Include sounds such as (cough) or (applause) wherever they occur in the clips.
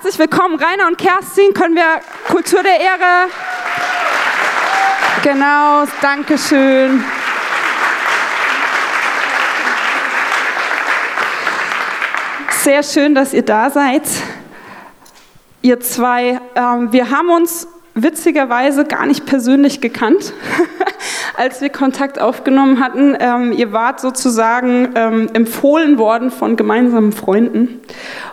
Herzlich willkommen, Rainer und Kerstin. Können wir Kultur der Ehre? Genau, danke schön. Sehr schön, dass ihr da seid. Ihr zwei, ähm, wir haben uns witzigerweise gar nicht persönlich gekannt, (laughs) als wir Kontakt aufgenommen hatten. Ähm, ihr wart sozusagen ähm, empfohlen worden von gemeinsamen Freunden.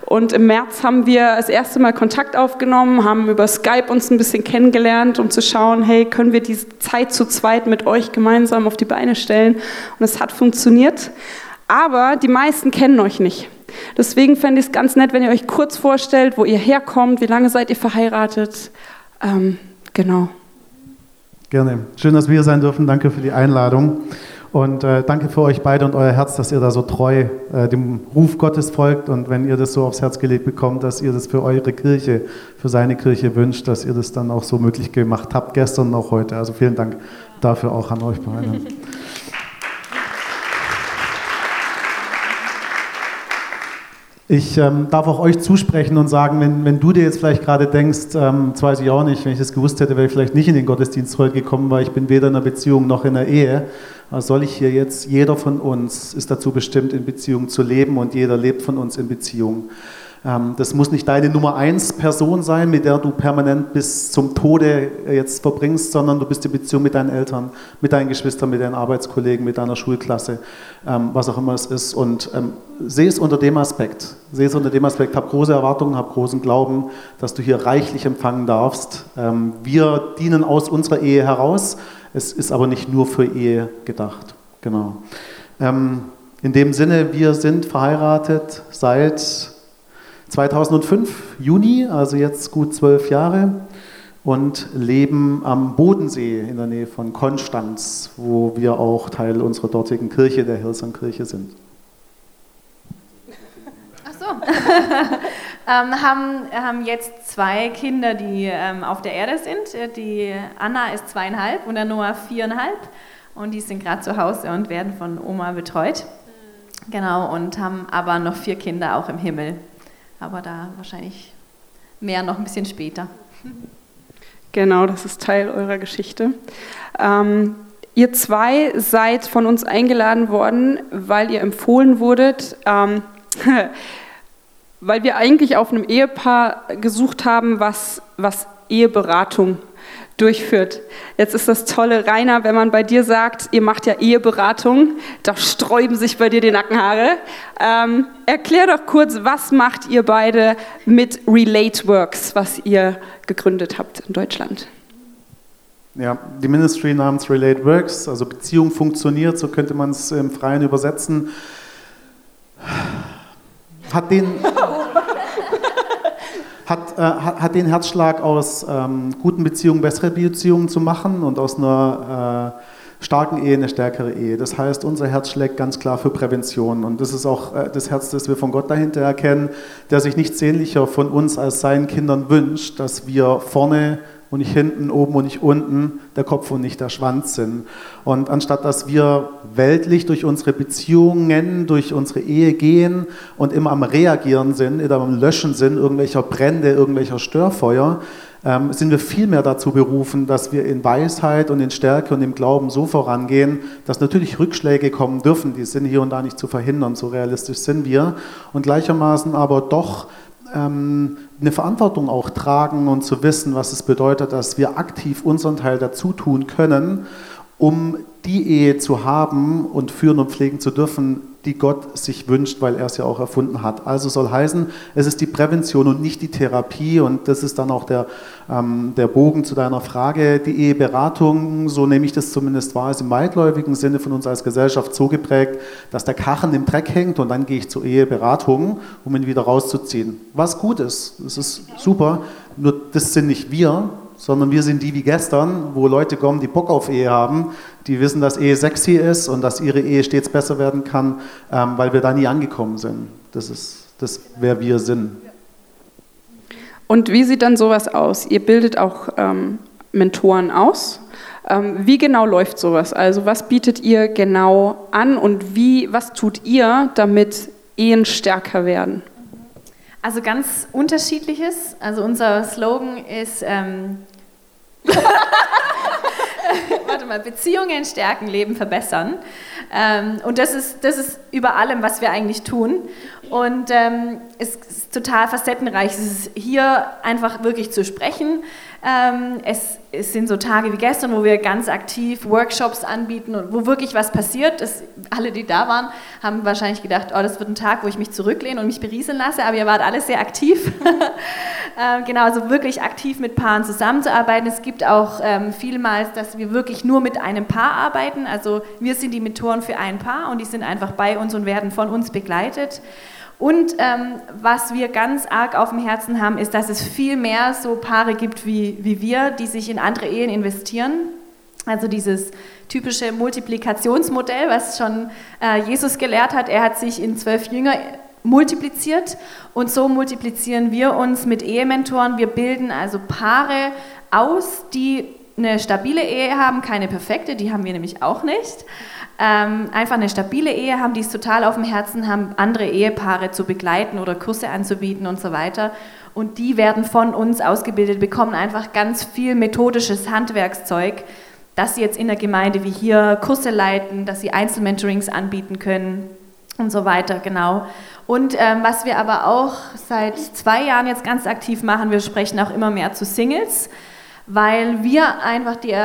Und im März haben wir das erste Mal Kontakt aufgenommen, haben über Skype uns ein bisschen kennengelernt, um zu schauen, hey, können wir diese Zeit zu zweit mit euch gemeinsam auf die Beine stellen? Und es hat funktioniert. Aber die meisten kennen euch nicht. Deswegen fände ich es ganz nett, wenn ihr euch kurz vorstellt, wo ihr herkommt, wie lange seid ihr verheiratet. Ähm, genau. Gerne. Schön, dass wir hier sein dürfen. Danke für die Einladung. Und äh, danke für euch beide und euer Herz, dass ihr da so treu äh, dem Ruf Gottes folgt und wenn ihr das so aufs Herz gelegt bekommt, dass ihr das für eure Kirche, für seine Kirche wünscht, dass ihr das dann auch so möglich gemacht habt, gestern und auch heute. Also vielen Dank dafür auch an euch beide. (laughs) Ich ähm, darf auch euch zusprechen und sagen, wenn, wenn du dir jetzt vielleicht gerade denkst, ähm, das weiß ich auch nicht, wenn ich das gewusst hätte, wäre ich vielleicht nicht in den Gottesdienst heute gekommen, weil ich bin weder in einer Beziehung noch in einer Ehe. Was soll ich hier jetzt? Jeder von uns ist dazu bestimmt, in Beziehung zu leben und jeder lebt von uns in Beziehung. Ähm, das muss nicht deine Nummer eins Person sein, mit der du permanent bis zum Tode jetzt verbringst, sondern du bist in Beziehung mit deinen Eltern, mit deinen Geschwistern, mit deinen Arbeitskollegen, mit deiner Schulklasse, ähm, was auch immer es ist. Und ähm, sehe es unter dem Aspekt. Sehe es unter dem Aspekt. Hab große Erwartungen, hab großen Glauben, dass du hier reichlich empfangen darfst. wir dienen aus unserer Ehe heraus. Es ist aber nicht nur für Ehe gedacht. Genau. in dem Sinne, wir sind verheiratet seit 2005, Juni, also jetzt gut zwölf Jahre, und leben am Bodensee in der Nähe von Konstanz, wo wir auch Teil unserer dortigen Kirche, der Hillsong-Kirche, sind. Ach so. (laughs) ähm, haben, haben jetzt zwei Kinder, die ähm, auf der Erde sind. Die Anna ist zweieinhalb und der Noah viereinhalb. Und die sind gerade zu Hause und werden von Oma betreut. Genau, und haben aber noch vier Kinder auch im Himmel aber da wahrscheinlich mehr noch ein bisschen später. Genau, das ist Teil eurer Geschichte. Ähm, ihr zwei seid von uns eingeladen worden, weil ihr empfohlen wurdet, ähm, (laughs) weil wir eigentlich auf einem Ehepaar gesucht haben, was, was Eheberatung durchführt. Jetzt ist das tolle, Rainer, wenn man bei dir sagt, ihr macht ja Eheberatung, da sträuben sich bei dir die Nackenhaare. Ähm, erklär doch kurz, was macht ihr beide mit Relate Works, was ihr gegründet habt in Deutschland? Ja, die Ministry namens Relate Works, also Beziehung funktioniert, so könnte man es im Freien übersetzen, hat den... hat, äh, hat, den Herzschlag aus ähm, guten Beziehungen bessere Beziehungen zu machen und aus einer äh, starken Ehe eine stärkere Ehe. Das heißt, unser Herz schlägt ganz klar für Prävention und das ist auch äh, das Herz, das wir von Gott dahinter erkennen, der sich nichts sehnlicher von uns als seinen Kindern wünscht, dass wir vorne und nicht hinten, oben und nicht unten, der Kopf und nicht der Schwanz sind. Und anstatt dass wir weltlich durch unsere Beziehungen, durch unsere Ehe gehen und immer am Reagieren sind, immer am Löschen sind, irgendwelcher Brände, irgendwelcher Störfeuer, ähm, sind wir vielmehr dazu berufen, dass wir in Weisheit und in Stärke und im Glauben so vorangehen, dass natürlich Rückschläge kommen dürfen, die sind hier und da nicht zu verhindern, so realistisch sind wir, und gleichermaßen aber doch ähm, eine Verantwortung auch tragen und zu wissen, was es bedeutet, dass wir aktiv unseren Teil dazu tun können, um die Ehe zu haben und führen und pflegen zu dürfen, die Gott sich wünscht, weil er es ja auch erfunden hat. Also soll heißen, es ist die Prävention und nicht die Therapie. Und das ist dann auch der, ähm, der Bogen zu deiner Frage. Die Eheberatung, so nehme ich das zumindest wahr, ist im weitläufigen Sinne von uns als Gesellschaft so geprägt, dass der Kachen im Dreck hängt und dann gehe ich zur Eheberatung, um ihn wieder rauszuziehen. Was gut ist, das ist super, nur das sind nicht wir, sondern wir sind die wie gestern, wo Leute kommen, die Bock auf Ehe haben, die wissen, dass Ehe sexy ist und dass ihre Ehe stets besser werden kann, ähm, weil wir da nie angekommen sind. Das ist das, wer wir sind. Und wie sieht dann sowas aus? Ihr bildet auch ähm, Mentoren aus. Ähm, wie genau läuft sowas? Also was bietet ihr genau an und wie, was tut ihr, damit Ehen stärker werden? Also ganz unterschiedliches. Also unser Slogan ist, ähm, (laughs) warte mal, Beziehungen stärken, Leben verbessern. Ähm, und das ist, das ist über allem, was wir eigentlich tun. Und ähm, es ist total facettenreich. Es ist hier einfach wirklich zu sprechen. Ähm, es, es, sind so Tage wie gestern, wo wir ganz aktiv Workshops anbieten und wo wirklich was passiert. Das, alle, die da waren, haben wahrscheinlich gedacht, oh, das wird ein Tag, wo ich mich zurücklehne und mich berieseln lasse, aber ihr wart alle sehr aktiv. (laughs) ähm, genau, also wirklich aktiv mit Paaren zusammenzuarbeiten. Es gibt auch ähm, vielmals, dass wir wirklich nur mit einem Paar arbeiten. Also wir sind die Mentoren für ein Paar und die sind einfach bei uns und werden von uns begleitet. Und ähm, was wir ganz arg auf dem Herzen haben, ist, dass es viel mehr so Paare gibt wie, wie wir, die sich in andere Ehen investieren. Also dieses typische Multiplikationsmodell, was schon äh, Jesus gelehrt hat. Er hat sich in zwölf Jünger multipliziert und so multiplizieren wir uns mit Ehementoren. Wir bilden also Paare aus, die eine stabile Ehe haben, keine perfekte, die haben wir nämlich auch nicht ähm, einfach eine stabile Ehe haben, die es total auf dem Herzen haben, andere Ehepaare zu begleiten oder Kurse anzubieten und so weiter. Und die werden von uns ausgebildet, bekommen einfach ganz viel methodisches Handwerkszeug, dass sie jetzt in der Gemeinde wie hier Kurse leiten, dass sie Einzelmentorings anbieten können und so weiter, genau. Und ähm, was wir aber auch seit zwei Jahren jetzt ganz aktiv machen, wir sprechen auch immer mehr zu Singles weil wir einfach die,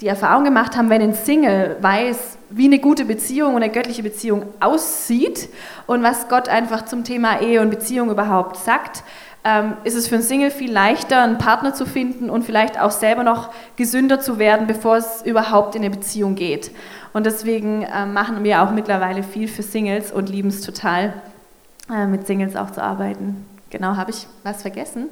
die Erfahrung gemacht haben, wenn ein Single weiß, wie eine gute Beziehung und eine göttliche Beziehung aussieht und was Gott einfach zum Thema Ehe und Beziehung überhaupt sagt, ähm, ist es für einen Single viel leichter, einen Partner zu finden und vielleicht auch selber noch gesünder zu werden, bevor es überhaupt in eine Beziehung geht. Und deswegen äh, machen wir auch mittlerweile viel für Singles und lieben es total, äh, mit Singles auch zu arbeiten. Genau, habe ich was vergessen?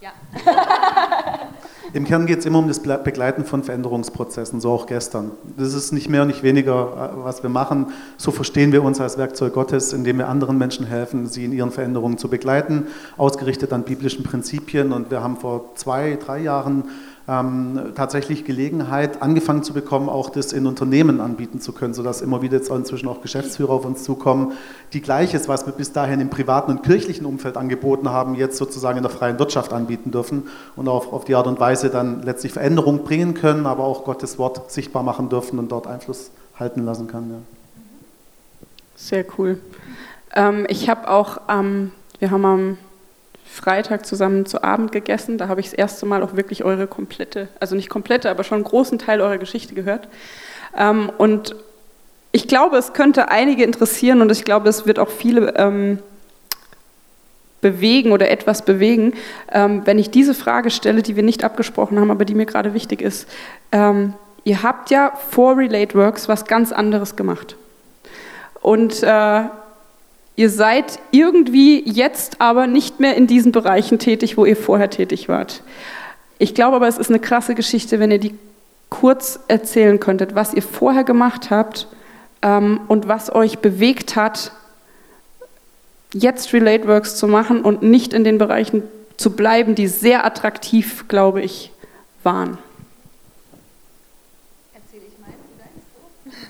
Ja. (laughs) Im Kern geht es immer um das Begleiten von Veränderungsprozessen, so auch gestern. Das ist nicht mehr und nicht weniger, äh, was wir machen. So verstehen wir uns als Werkzeug Gottes, indem wir anderen Menschen helfen, sie in ihren Veränderungen zu begleiten, ausgerichtet an biblischen Prinzipien. Und wir haben vor zwei, drei Jahren ähm, tatsächlich Gelegenheit angefangen zu bekommen, auch das in Unternehmen anbieten zu können, sodass immer wieder jetzt inzwischen auch Geschäftsführer auf uns zukommen, die Gleiches, was wir bis dahin im privaten und kirchlichen Umfeld angeboten haben, jetzt sozusagen in der freien Wirtschaft anbieten dürfen und auch auf die Art und Weise dann letztlich Veränderung bringen können, aber auch Gottes Wort sichtbar machen dürfen und dort Einfluss halten lassen kann. Ja. Sehr cool. Ähm, ich habe auch, ähm, wir haben am Freitag zusammen zu Abend gegessen. Da habe ich das erste Mal auch wirklich eure komplette, also nicht komplette, aber schon einen großen Teil eurer Geschichte gehört. Ähm, und ich glaube, es könnte einige interessieren und ich glaube, es wird auch viele ähm, bewegen oder etwas bewegen, ähm, wenn ich diese Frage stelle, die wir nicht abgesprochen haben, aber die mir gerade wichtig ist. Ihr habt ja vor Relate Works was ganz anderes gemacht. Und äh, Ihr seid irgendwie jetzt aber nicht mehr in diesen Bereichen tätig, wo ihr vorher tätig wart. Ich glaube aber, es ist eine krasse Geschichte, wenn ihr die kurz erzählen könntet, was ihr vorher gemacht habt ähm, und was euch bewegt hat, jetzt Relate Works zu machen und nicht in den Bereichen zu bleiben, die sehr attraktiv, glaube ich, waren.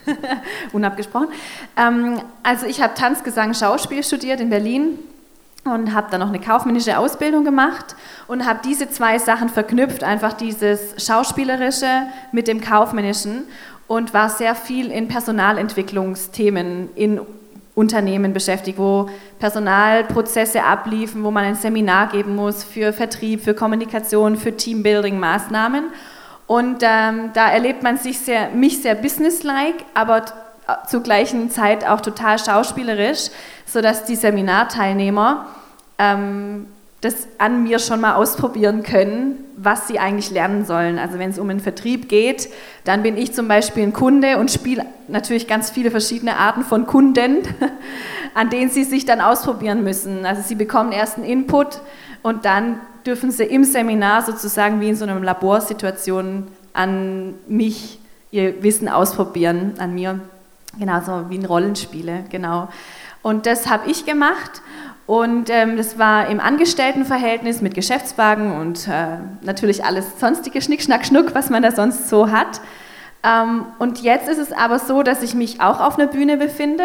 (laughs) unabgesprochen. Ähm, also ich habe Tanz, Gesang, Schauspiel studiert in Berlin und habe dann noch eine kaufmännische Ausbildung gemacht und habe diese zwei Sachen verknüpft, einfach dieses Schauspielerische mit dem Kaufmännischen und war sehr viel in Personalentwicklungsthemen in Unternehmen beschäftigt, wo Personalprozesse abliefen, wo man ein Seminar geben muss für Vertrieb, für Kommunikation, für Teambuilding-Maßnahmen. Und ähm, da erlebt man sich sehr, mich sehr businesslike, aber zur gleichen Zeit auch total schauspielerisch, sodass die Seminarteilnehmer ähm, das an mir schon mal ausprobieren können, was sie eigentlich lernen sollen. Also wenn es um einen Vertrieb geht, dann bin ich zum Beispiel ein Kunde und spiele natürlich ganz viele verschiedene Arten von Kunden, (laughs) an denen sie sich dann ausprobieren müssen. Also sie bekommen erst einen Input und dann dürfen sie im Seminar sozusagen wie in so einer Laborsituation an mich ihr Wissen ausprobieren, an mir. Genau, so wie in Rollenspiele, genau. Und das habe ich gemacht und ähm, das war im Angestelltenverhältnis mit Geschäftswagen und äh, natürlich alles sonstige Schnick, Schnack, Schnuck, was man da sonst so hat. Ähm, und jetzt ist es aber so, dass ich mich auch auf einer Bühne befinde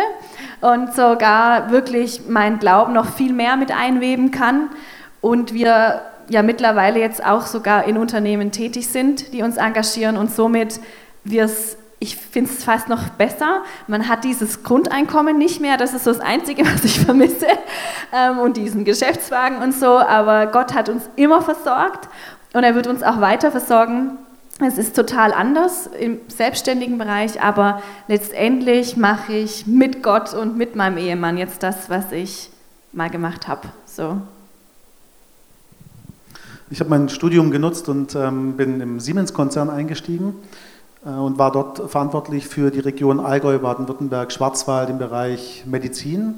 und sogar wirklich meinen Glauben noch viel mehr mit einweben kann. Und wir ja mittlerweile jetzt auch sogar in Unternehmen tätig sind, die uns engagieren und somit wir es ich finde es fast noch besser. Man hat dieses Grundeinkommen nicht mehr, das ist so das Einzige, (laughs) was ich vermisse. Ähm, und diesen Geschäftswagen und so. Aber Gott hat uns immer versorgt und er wird uns auch weiter versorgen. Es ist total anders im selbstständigen Bereich, aber letztendlich mache ich mit Gott und mit meinem Ehemann jetzt das, was ich mal gemacht habe. So. Ich habe mein Studium genutzt und ähm, bin im Siemens-Konzern eingestiegen äh, und war dort verantwortlich für die Region Allgäu, Baden-Württemberg, Schwarzwald im Bereich Medizin,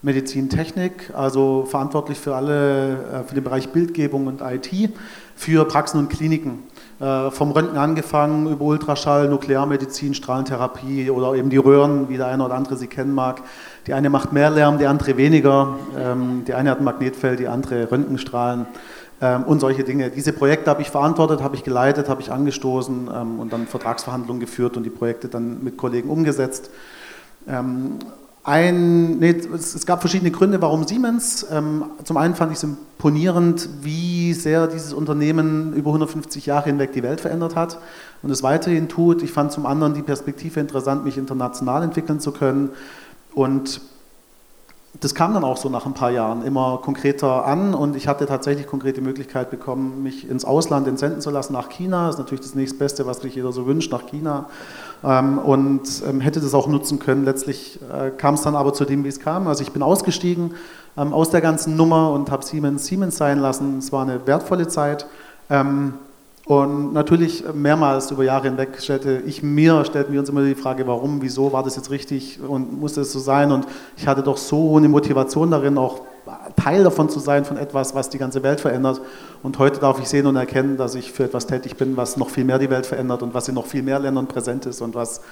Medizintechnik, also verantwortlich für alle, äh, für den Bereich Bildgebung und IT, für Praxen und Kliniken. Äh, vom Röntgen angefangen über Ultraschall, Nuklearmedizin, Strahlentherapie oder eben die Röhren, wie der eine oder andere sie kennen mag. Die eine macht mehr Lärm, die andere weniger. Ähm, die eine hat ein Magnetfeld, die andere Röntgenstrahlen und solche Dinge. Diese Projekte habe ich verantwortet, habe ich geleitet, habe ich angestoßen ähm, und dann Vertragsverhandlungen geführt und die Projekte dann mit Kollegen umgesetzt. Ähm, ein, nee, es, gab verschiedene Gründe, warum Siemens. zum einen fand ich es imponierend, wie sehr dieses Unternehmen über 150 Jahre hinweg die Welt verändert hat und es weiterhin tut. Ich fand zum anderen die Perspektive interessant, mich international entwickeln zu können. Und das kam dann auch so nach ein paar Jahren immer konkreter an und ich hatte tatsächlich konkrete Möglichkeit bekommen, mich ins Ausland entsenden zu lassen, nach China. Das ist natürlich das nächstbeste, was sich jeder so wünscht, nach China. Ähm, und ähm, hätte das auch nutzen können. Letztlich äh, kam es dann aber zu dem, wie es kam. Also ich bin ausgestiegen ähm, aus der ganzen Nummer und habe Siemens Siemens sein lassen. Es war eine wertvolle Zeit. Und natürlich mehrmals über Jahre hinweg stellte ich mir, stellten wir uns immer die Frage, warum, wieso war das jetzt richtig und musste es so sein? Und ich hatte doch so eine Motivation darin, auch Teil davon zu sein, von etwas, was die ganze Welt verändert. Und heute darf ich sehen und erkennen, dass ich für etwas tätig bin, was noch viel mehr die Welt verändert und was in noch viel mehr Ländern präsent ist und was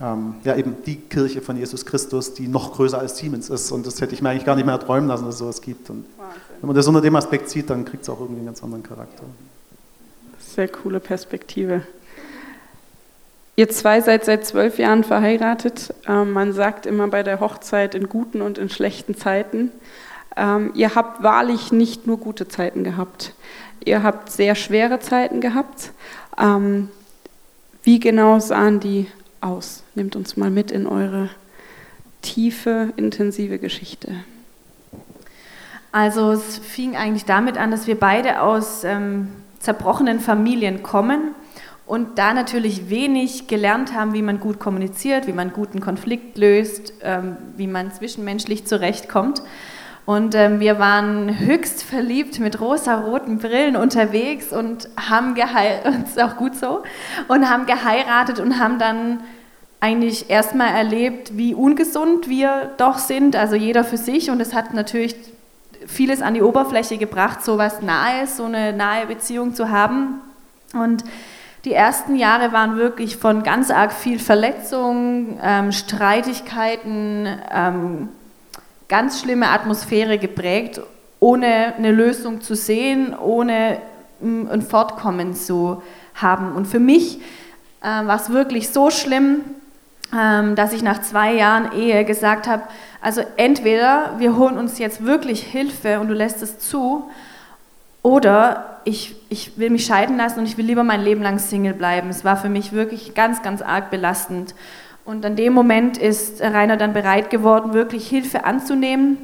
ähm, ja eben die Kirche von Jesus Christus, die noch größer als Siemens ist. Und das hätte ich mir eigentlich gar nicht mehr träumen lassen, dass es sowas gibt. Und wenn man das unter dem Aspekt sieht, dann kriegt es auch irgendwie einen ganz anderen Charakter. Sehr coole Perspektive. Ihr zwei seid seit zwölf Jahren verheiratet. Ähm, man sagt immer bei der Hochzeit in guten und in schlechten Zeiten. Ähm, ihr habt wahrlich nicht nur gute Zeiten gehabt. Ihr habt sehr schwere Zeiten gehabt. Ähm, wie genau sahen die aus? Nehmt uns mal mit in eure tiefe, intensive Geschichte. Also es fing eigentlich damit an, dass wir beide aus ähm, zerbrochenen Familien kommen und da natürlich wenig gelernt haben, wie man gut kommuniziert, wie man guten Konflikt löst, ähm, wie man zwischenmenschlich zurechtkommt. Und ähm, wir waren höchst verliebt mit rosa-roten Brillen unterwegs und haben geheiratet, (laughs) auch gut so, und haben geheiratet und haben dann eigentlich erstmal erlebt, wie ungesund wir doch sind, also jeder für sich. Und es hat natürlich vieles an die Oberfläche gebracht, so was Nahes, so eine nahe Beziehung zu haben. Und die ersten Jahre waren wirklich von ganz arg viel Verletzung, ähm, Streitigkeiten, ähm, ganz schlimme Atmosphäre geprägt, ohne eine Lösung zu sehen, ohne mm, ein Fortkommen zu haben. Und für mich äh, war es wirklich so schlimm, ähm, dass ich nach zwei Jahren Ehe gesagt habe, also entweder wir holen uns jetzt wirklich Hilfe und du lässt es zu, oder ich, ich will mich scheiden lassen und ich will lieber mein Leben lang Single bleiben. Es war für mich wirklich ganz, ganz arg belastend. Und an dem Moment ist Rainer dann bereit geworden, wirklich Hilfe anzunehmen.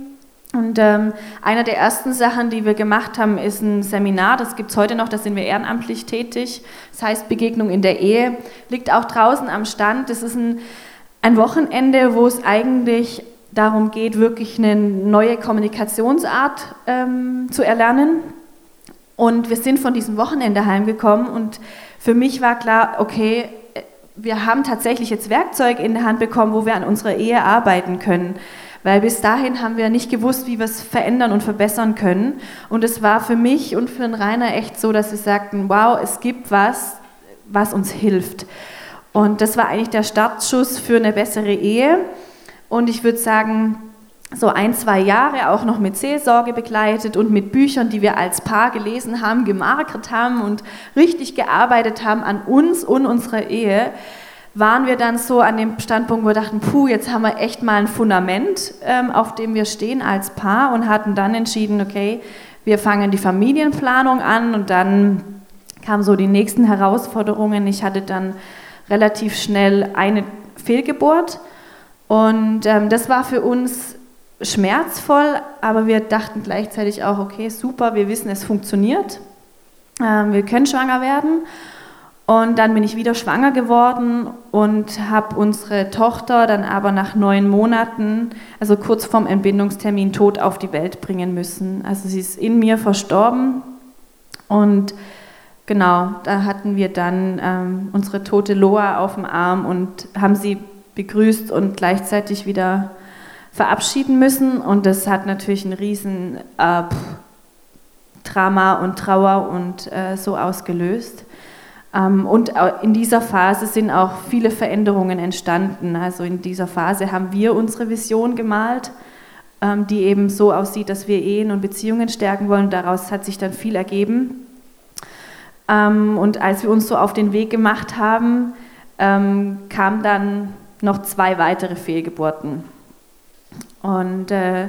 Und ähm, einer der ersten Sachen, die wir gemacht haben, ist ein Seminar. Das gibt es heute noch, da sind wir ehrenamtlich tätig. Das heißt Begegnung in der Ehe. Liegt auch draußen am Stand. Das ist ein, ein Wochenende, wo es eigentlich darum geht, wirklich eine neue Kommunikationsart ähm, zu erlernen. Und wir sind von diesem Wochenende heimgekommen und für mich war klar, okay, wir haben tatsächlich jetzt Werkzeug in der Hand bekommen, wo wir an unserer Ehe arbeiten können. Weil bis dahin haben wir nicht gewusst, wie wir es verändern und verbessern können. Und es war für mich und für den Rainer echt so, dass sie sagten, wow, es gibt was, was uns hilft. Und das war eigentlich der Startschuss für eine bessere Ehe. Und ich würde sagen, so ein, zwei Jahre auch noch mit Seelsorge begleitet und mit Büchern, die wir als Paar gelesen haben, gemarkert haben und richtig gearbeitet haben an uns und unserer Ehe, waren wir dann so an dem Standpunkt, wo wir dachten, puh, jetzt haben wir echt mal ein Fundament, ähm, auf dem wir stehen als Paar und hatten dann entschieden, okay, wir fangen die Familienplanung an und dann kamen so die nächsten Herausforderungen. Ich hatte dann relativ schnell eine Fehlgeburt und ähm, das war für uns schmerzvoll, aber wir dachten gleichzeitig auch, okay, super, wir wissen, es funktioniert, ähm, wir können schwanger werden. Und dann bin ich wieder schwanger geworden und habe unsere Tochter dann aber nach neun Monaten, also kurz vorm Entbindungstermin, tot auf die Welt bringen müssen. Also sie ist in mir verstorben und genau, da hatten wir dann ähm, unsere tote Loa auf dem Arm und haben sie begrüßt und gleichzeitig wieder verabschieden müssen. Und das hat natürlich ein riesen äh, Drama und Trauer und äh, so ausgelöst. Ähm, und in dieser Phase sind auch viele Veränderungen entstanden. Also in dieser Phase haben wir unsere Vision gemalt, ähm, die eben so aussieht, dass wir Ehen und Beziehungen stärken wollen. Daraus hat sich dann viel ergeben. Ähm, und als wir uns so auf den Weg gemacht haben, kamen dann noch zwei weitere Fehlgeburten. Und äh,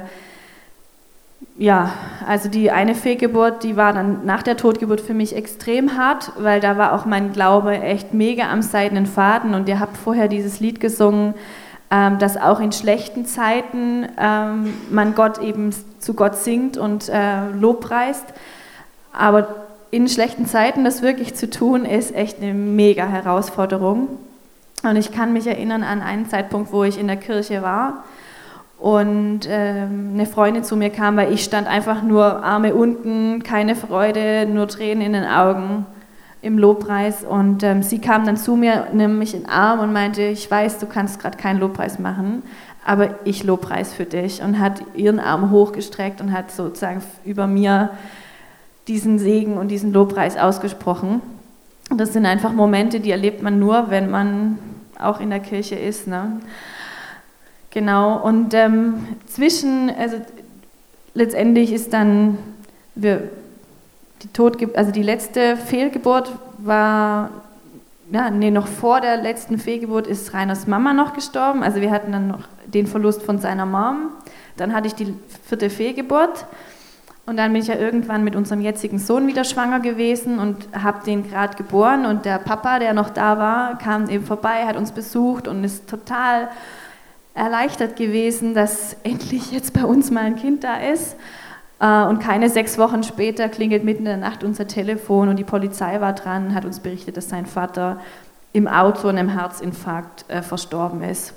ja, also die eine Fehlgeburt, die war dann nach der Totgeburt für mich extrem hart, weil da war auch mein Glaube echt mega am seidenen Faden und ihr habt vorher dieses Lied gesungen, ähm, dass auch in schlechten Zeiten ähm, man Gott eben zu Gott singt und äh, Lobpreist, aber in schlechten Zeiten das wirklich zu tun, ist echt eine mega Herausforderung. Und ich kann mich erinnern an einen Zeitpunkt, wo ich in der Kirche war und ähm, eine Freundin zu mir kam, weil ich stand einfach nur Arme unten, keine Freude, nur Tränen in den Augen im Lobpreis. Und ähm, sie kam dann zu mir, nahm mich in den Arm und meinte, ich weiß, du kannst gerade keinen Lobpreis machen, aber ich Lobpreis für dich. Und hat ihren Arm hochgestreckt und hat sozusagen über mir diesen Segen und diesen Lobpreis ausgesprochen. Das sind einfach Momente, die erlebt man nur, wenn man auch in der Kirche ist. Ne? Genau, und ähm, zwischen, also letztendlich ist dann, wir, die Totge also die letzte Fehlgeburt war, ja, nee, noch vor der letzten Fehlgeburt ist Reiners Mama noch gestorben. Also wir hatten dann noch den Verlust von seiner Mom. Dann hatte ich die vierte Fehlgeburt. Und dann bin ich ja irgendwann mit unserem jetzigen Sohn wieder schwanger gewesen und habe den gerade geboren. Und der Papa, der noch da war, kam eben vorbei, hat uns besucht und ist total erleichtert gewesen, dass (laughs) endlich jetzt bei uns mal ein Kind da ist. Äh, und keine sechs Wochen später klingelt mitten in der Nacht unser Telefon und die Polizei war dran, hat uns berichtet, dass sein Vater im Auto an einem Herzinfarkt äh, verstorben ist.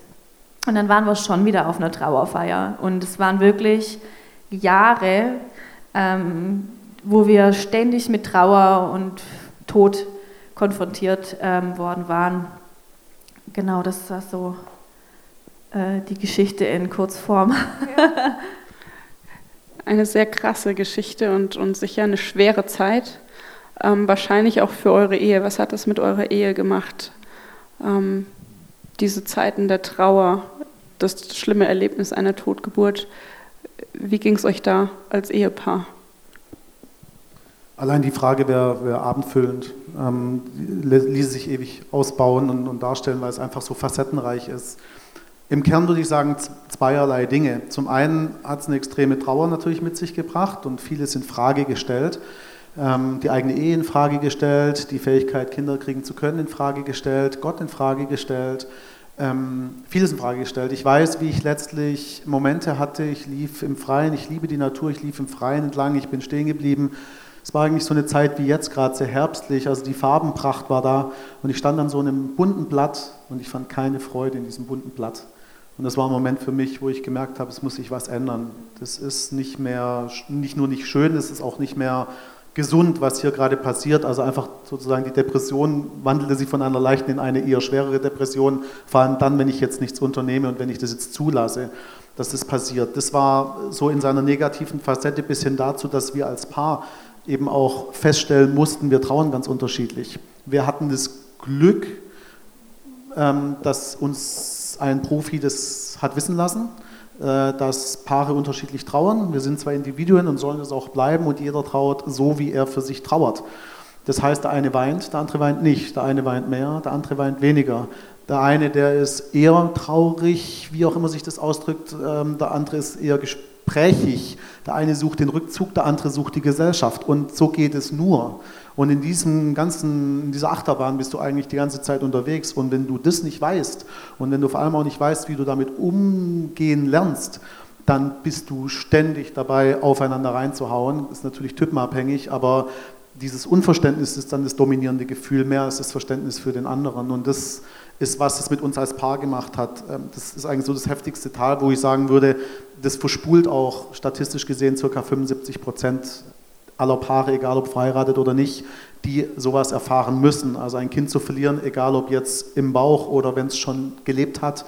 Und dann waren wir schon wieder auf einer Trauerfeier. Und es waren wirklich Jahre, ähm, wo wir ständig mit Trauer und Tod konfrontiert ähm, worden waren. Genau, das war so äh, die Geschichte in Kurzform. (laughs) Ja. Eine sehr krasse Geschichte und, und sicher eine schwere Zeit. Ähm, wahrscheinlich auch für eure Ehe. Was hat das mit eurer Ehe gemacht? Ähm, diese Zeiten der Trauer, das schlimme Erlebnis einer Totgeburt. Wie ging es euch da als Ehepaar? Allein die Frage wäre wär abendfüllend, ähm, ließe sich ewig ausbauen und, und darstellen, weil es einfach so facettenreich ist. Im Kern würde ich sagen zweierlei Dinge. Zum einen hat es eine extreme Trauer natürlich mit sich gebracht und vieles in Frage gestellt. Ähm, die eigene Ehe in Frage gestellt, die Fähigkeit, Kinder kriegen zu können, in Frage gestellt, Gott in Frage gestellt, ähm, vieles in Frage gestellt. Ich weiß, wie ich letztlich Momente hatte, ich lief im Freien, ich liebe die Natur, ich lief im Freien entlang, ich bin stehen geblieben. Es war eigentlich so eine Zeit wie jetzt gerade, sehr herbstlich, also die Farbenpracht war da und ich stand an so einem bunten Blatt und ich fand keine Freude in diesem bunten Blatt. Und das war ein Moment für mich, wo ich gemerkt habe, es muss sich was ändern. Das ist nicht mehr, nicht nur nicht schön, es ist auch nicht mehr gesund, was hier gerade passiert. Also einfach sozusagen die Depression wandelte sich von einer leichten in eine eher schwerere Depression, vor allem dann, wenn ich jetzt nichts unternehme und wenn ich das jetzt zulasse, dass das passiert. Das war so in seiner negativen Facette bis hin dazu, dass wir als Paar eben auch feststellen mussten, wir trauen ganz unterschiedlich. Wir hatten das Glück, ähm, dass uns ein Profi das hat wissen lassen, dass Paare unterschiedlich trauern. Wir sind zwei Individuen und sollen es auch bleiben und jeder trauert so, wie er für sich trauert. Das heißt, der eine weint, der andere weint nicht, der eine weint mehr, der andere weint weniger. Der eine, der ist eher traurig, wie auch immer sich das ausdrückt, ähm, der andere ist eher gesprächig. Der eine sucht den Rückzug, der andere sucht die Gesellschaft. Und so geht es nur. Und in, diesem ganzen, in dieser Achterbahn bist du eigentlich die ganze Zeit unterwegs. Und wenn du das nicht weißt und wenn du vor allem auch nicht weißt, wie du damit umgehen lernst, dann bist du ständig dabei, aufeinander reinzuhauen. Ist natürlich typenabhängig, aber dieses Unverständnis ist dann das dominierende Gefühl mehr als das Verständnis für den anderen. Und das ist, was es mit uns als Paar gemacht hat. Ähm, das ist eigentlich so das heftigste Tal, wo ich sagen würde, das verspult auch statistisch gesehen ca. 75 Prozent aller Paare, egal ob verheiratet oder nicht, die sowas erfahren müssen. Also ein Kind zu verlieren, egal ob jetzt im Bauch oder wenn es schon gelebt hat,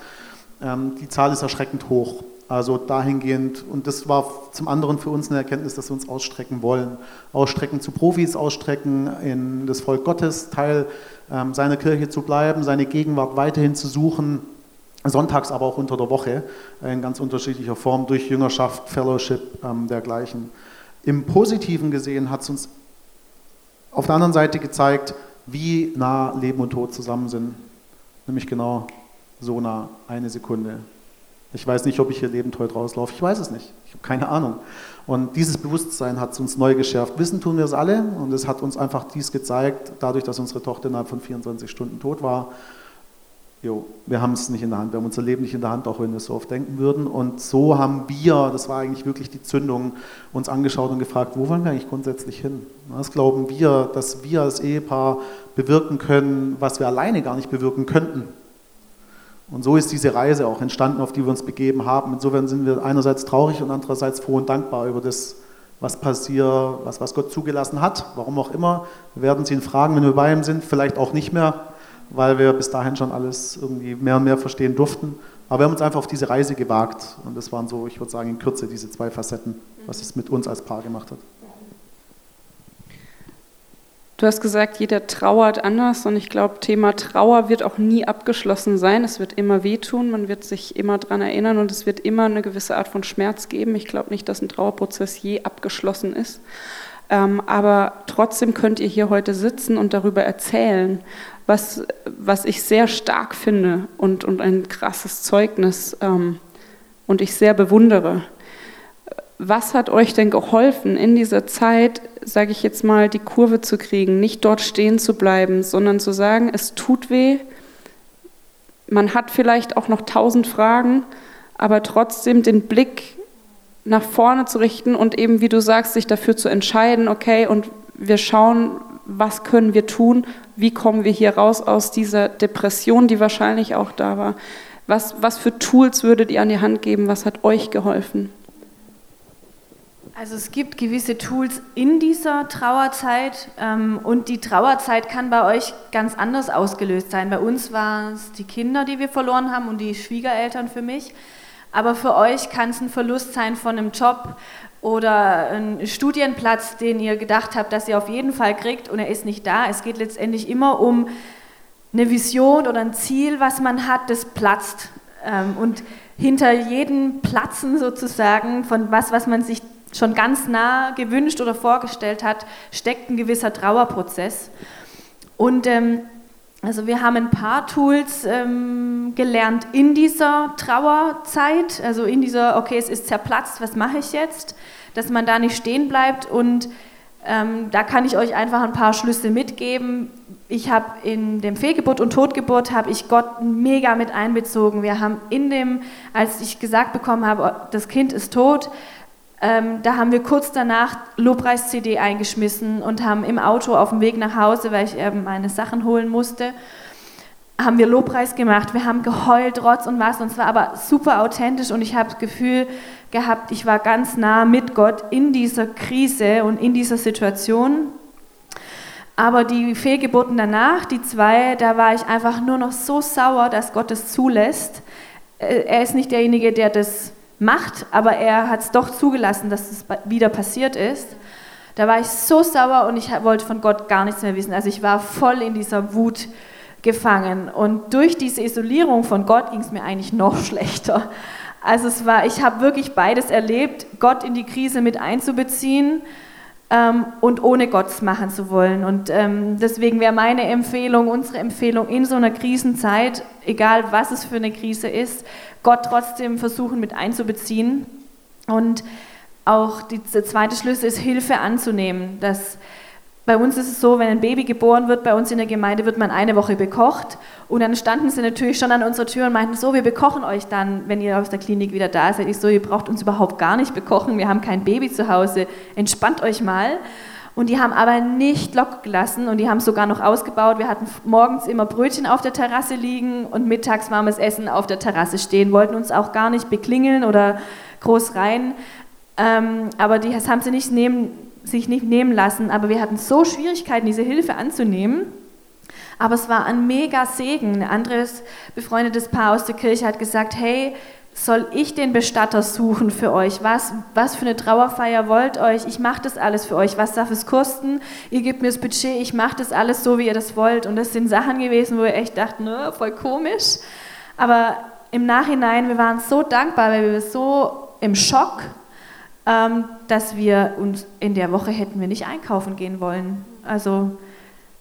ähm, die Zahl ist erschreckend hoch. Also dahingehend, und das war zum anderen für uns eine Erkenntnis, dass wir uns ausstrecken wollen. Ausstrecken zu Profis, ausstrecken in das Volk Gottes, Teil ähm, seiner Kirche zu bleiben, seine Gegenwart weiterhin zu suchen, sonntags aber auch unter der Woche in ganz unterschiedlicher Form durch Jüngerschaft, Fellowship, ähm, dergleichen. Im Positiven gesehen hat es uns auf der anderen Seite gezeigt, wie nah Leben und Tod zusammen sind. Nämlich genau so nah, eine Sekunde. Ich weiß nicht, ob ich hier lebend heute rauslaufe. Ich weiß es nicht. Ich habe keine Ahnung. Und dieses Bewusstsein hat es uns neu geschärft. Wissen tun wir es alle und es hat uns einfach dies gezeigt, dadurch, dass unsere Tochter innerhalb von 24 Stunden tot war. Jo, wir haben es nicht in der Hand, wir haben unser Leben nicht in der Hand, auch wenn wir so oft denken würden. Und so haben wir, das war eigentlich wirklich die Zündung, uns angeschaut und gefragt, wo wollen wir eigentlich grundsätzlich hin? Was glauben wir, dass wir als Ehepaar bewirken können, was wir alleine gar nicht bewirken könnten? Und so ist diese Reise auch entstanden, auf die wir uns begeben haben. Insofern sind wir einerseits traurig und andererseits froh und dankbar über das, was passiert, was, was Gott zugelassen hat, warum auch immer. Wir werden Sie ihn fragen, wenn wir bei ihm sind, vielleicht auch nicht mehr, weil wir bis dahin schon alles irgendwie mehr und mehr verstehen durften. Aber wir haben uns einfach auf diese Reise gewagt und das waren so, ich würde sagen, in Kürze diese zwei Facetten, was es mit uns als Paar gemacht hat. Du hast gesagt, jeder trauert anders und ich glaube, Thema Trauer wird auch nie abgeschlossen sein. Es wird immer wehtun, man wird sich immer daran erinnern und es wird immer eine gewisse Art von Schmerz geben. Ich glaube nicht, dass ein Trauerprozess je abgeschlossen ist. Ähm, aber trotzdem könnt ihr hier heute sitzen und darüber erzählen, was, was ich sehr stark finde und, und ein krasses Zeugnis ähm, und ich sehr bewundere. Was hat euch denn geholfen, in dieser Zeit, sage ich jetzt mal, die Kurve zu kriegen, nicht dort stehen zu bleiben, sondern zu sagen, es tut weh, man hat vielleicht auch noch tausend Fragen, aber trotzdem den Blick nach vorne zu richten und eben, wie du sagst, sich dafür zu entscheiden, okay, und wir schauen, was können wir tun, wie kommen wir hier raus aus dieser Depression, die wahrscheinlich auch da war. Was, was für Tools würdet ihr an die Hand geben? Was hat euch geholfen? Also es gibt gewisse Tools in dieser Trauerzeit ähm, und die Trauerzeit kann bei euch ganz anders ausgelöst sein. Bei uns waren es die Kinder, die wir verloren haben und die Schwiegereltern für mich. Aber für euch kann es ein Verlust sein von einem Job oder ein Studienplatz, den ihr gedacht habt, dass ihr auf jeden Fall kriegt und er ist nicht da. Es geht letztendlich immer um eine Vision oder ein Ziel, was man hat, das platzt. Ähm, und hinter jedem Platzen sozusagen von was, was man sich schon ganz nah gewünscht oder vorgestellt hat, steckt ein gewisser Trauerprozess. Und ähm, also wir haben ein paar Tools ähm, gelernt in dieser Trauerzeit, also in dieser, okay, es ist zerplatzt, was mache ich jetzt, dass man da nicht stehen bleibt und ähm, da kann ich euch einfach ein paar Schlüsse mitgeben. Ich habe in dem Fehlgeburt und Totgeburt habe ich Gott mega mit einbezogen. Wir haben in dem, als ich gesagt bekommen habe, das Kind ist tot, ähm, da haben wir kurz danach Lobpreis-CD eingeschmissen und haben im Auto auf dem Weg nach Hause, weil ich eben meine Sachen holen musste, haben wir Lobpreis gemacht. Wir haben geheult, Rotz und was. Und es war aber super authentisch und ich habe das Gefühl gehabt, ich war ganz nah mit Gott in dieser Krise und in dieser Situation. Aber die Fehlgeburten danach, die zwei, da war ich einfach nur noch so sauer, dass Gott es zulässt. Äh, er ist nicht derjenige, der das macht, aber er hat es doch zugelassen, dass es wieder passiert ist. Da war ich so sauer und ich wollte von Gott gar nichts mehr wissen. Also ich war voll in dieser Wut gefangen. Und durch diese Isolierung von Gott ging es mir eigentlich noch (laughs) schlechter. Also es war, ich habe wirklich beides erlebt, Gott in die Krise mit einzubeziehen ähm, und ohne Gott machen zu wollen. Und ähm, deswegen wäre meine Empfehlung, unsere Empfehlung in so einer Krisenzeit, egal was es für eine Krise ist, Gott trotzdem versuchen mit einzubeziehen. Und auch die, der zweite Schlüssel ist, Hilfe anzunehmen. Dass bei uns ist es so, wenn ein Baby geboren wird, bei uns in der Gemeinde wird man eine Woche bekocht und dann standen sie natürlich schon an unserer Tür und meinten, so, wir bekochen euch dann, wenn ihr aus der Klinik wieder da seid. Ich so, ihr braucht uns überhaupt gar nicht bekochen, wir haben kein Baby zu Hause, entspannt euch mal. Und die haben aber nicht locker gelassen und die haben sogar noch ausgebaut. Wir hatten morgens immer Brötchen auf der Terrasse liegen und mittags warmes Essen auf der Terrasse stehen, wollten uns auch gar nicht beklingeln oder groß rein. Ähm, aber die, das haben sie nicht nehmen, sich nicht nehmen lassen, aber wir hatten so Schwierigkeiten, diese Hilfe anzunehmen. Aber es war ein mega Segen. Ein anderes befreundetes Paar aus der Kirche hat gesagt, hey, soll ich den Bestatter suchen für euch? Was, was für eine Trauerfeier wollt euch? Ich mache das alles für euch. Was darf es kosten? Ihr gebt mir das Budget, ich mache das alles so, wie ihr das wollt. Und das sind Sachen gewesen, wo wir echt dachten, ne, voll komisch. Aber im Nachhinein, wir waren so dankbar, weil wir so im Schock ähm, dass wir uns in der Woche hätten wir nicht einkaufen gehen wollen. Also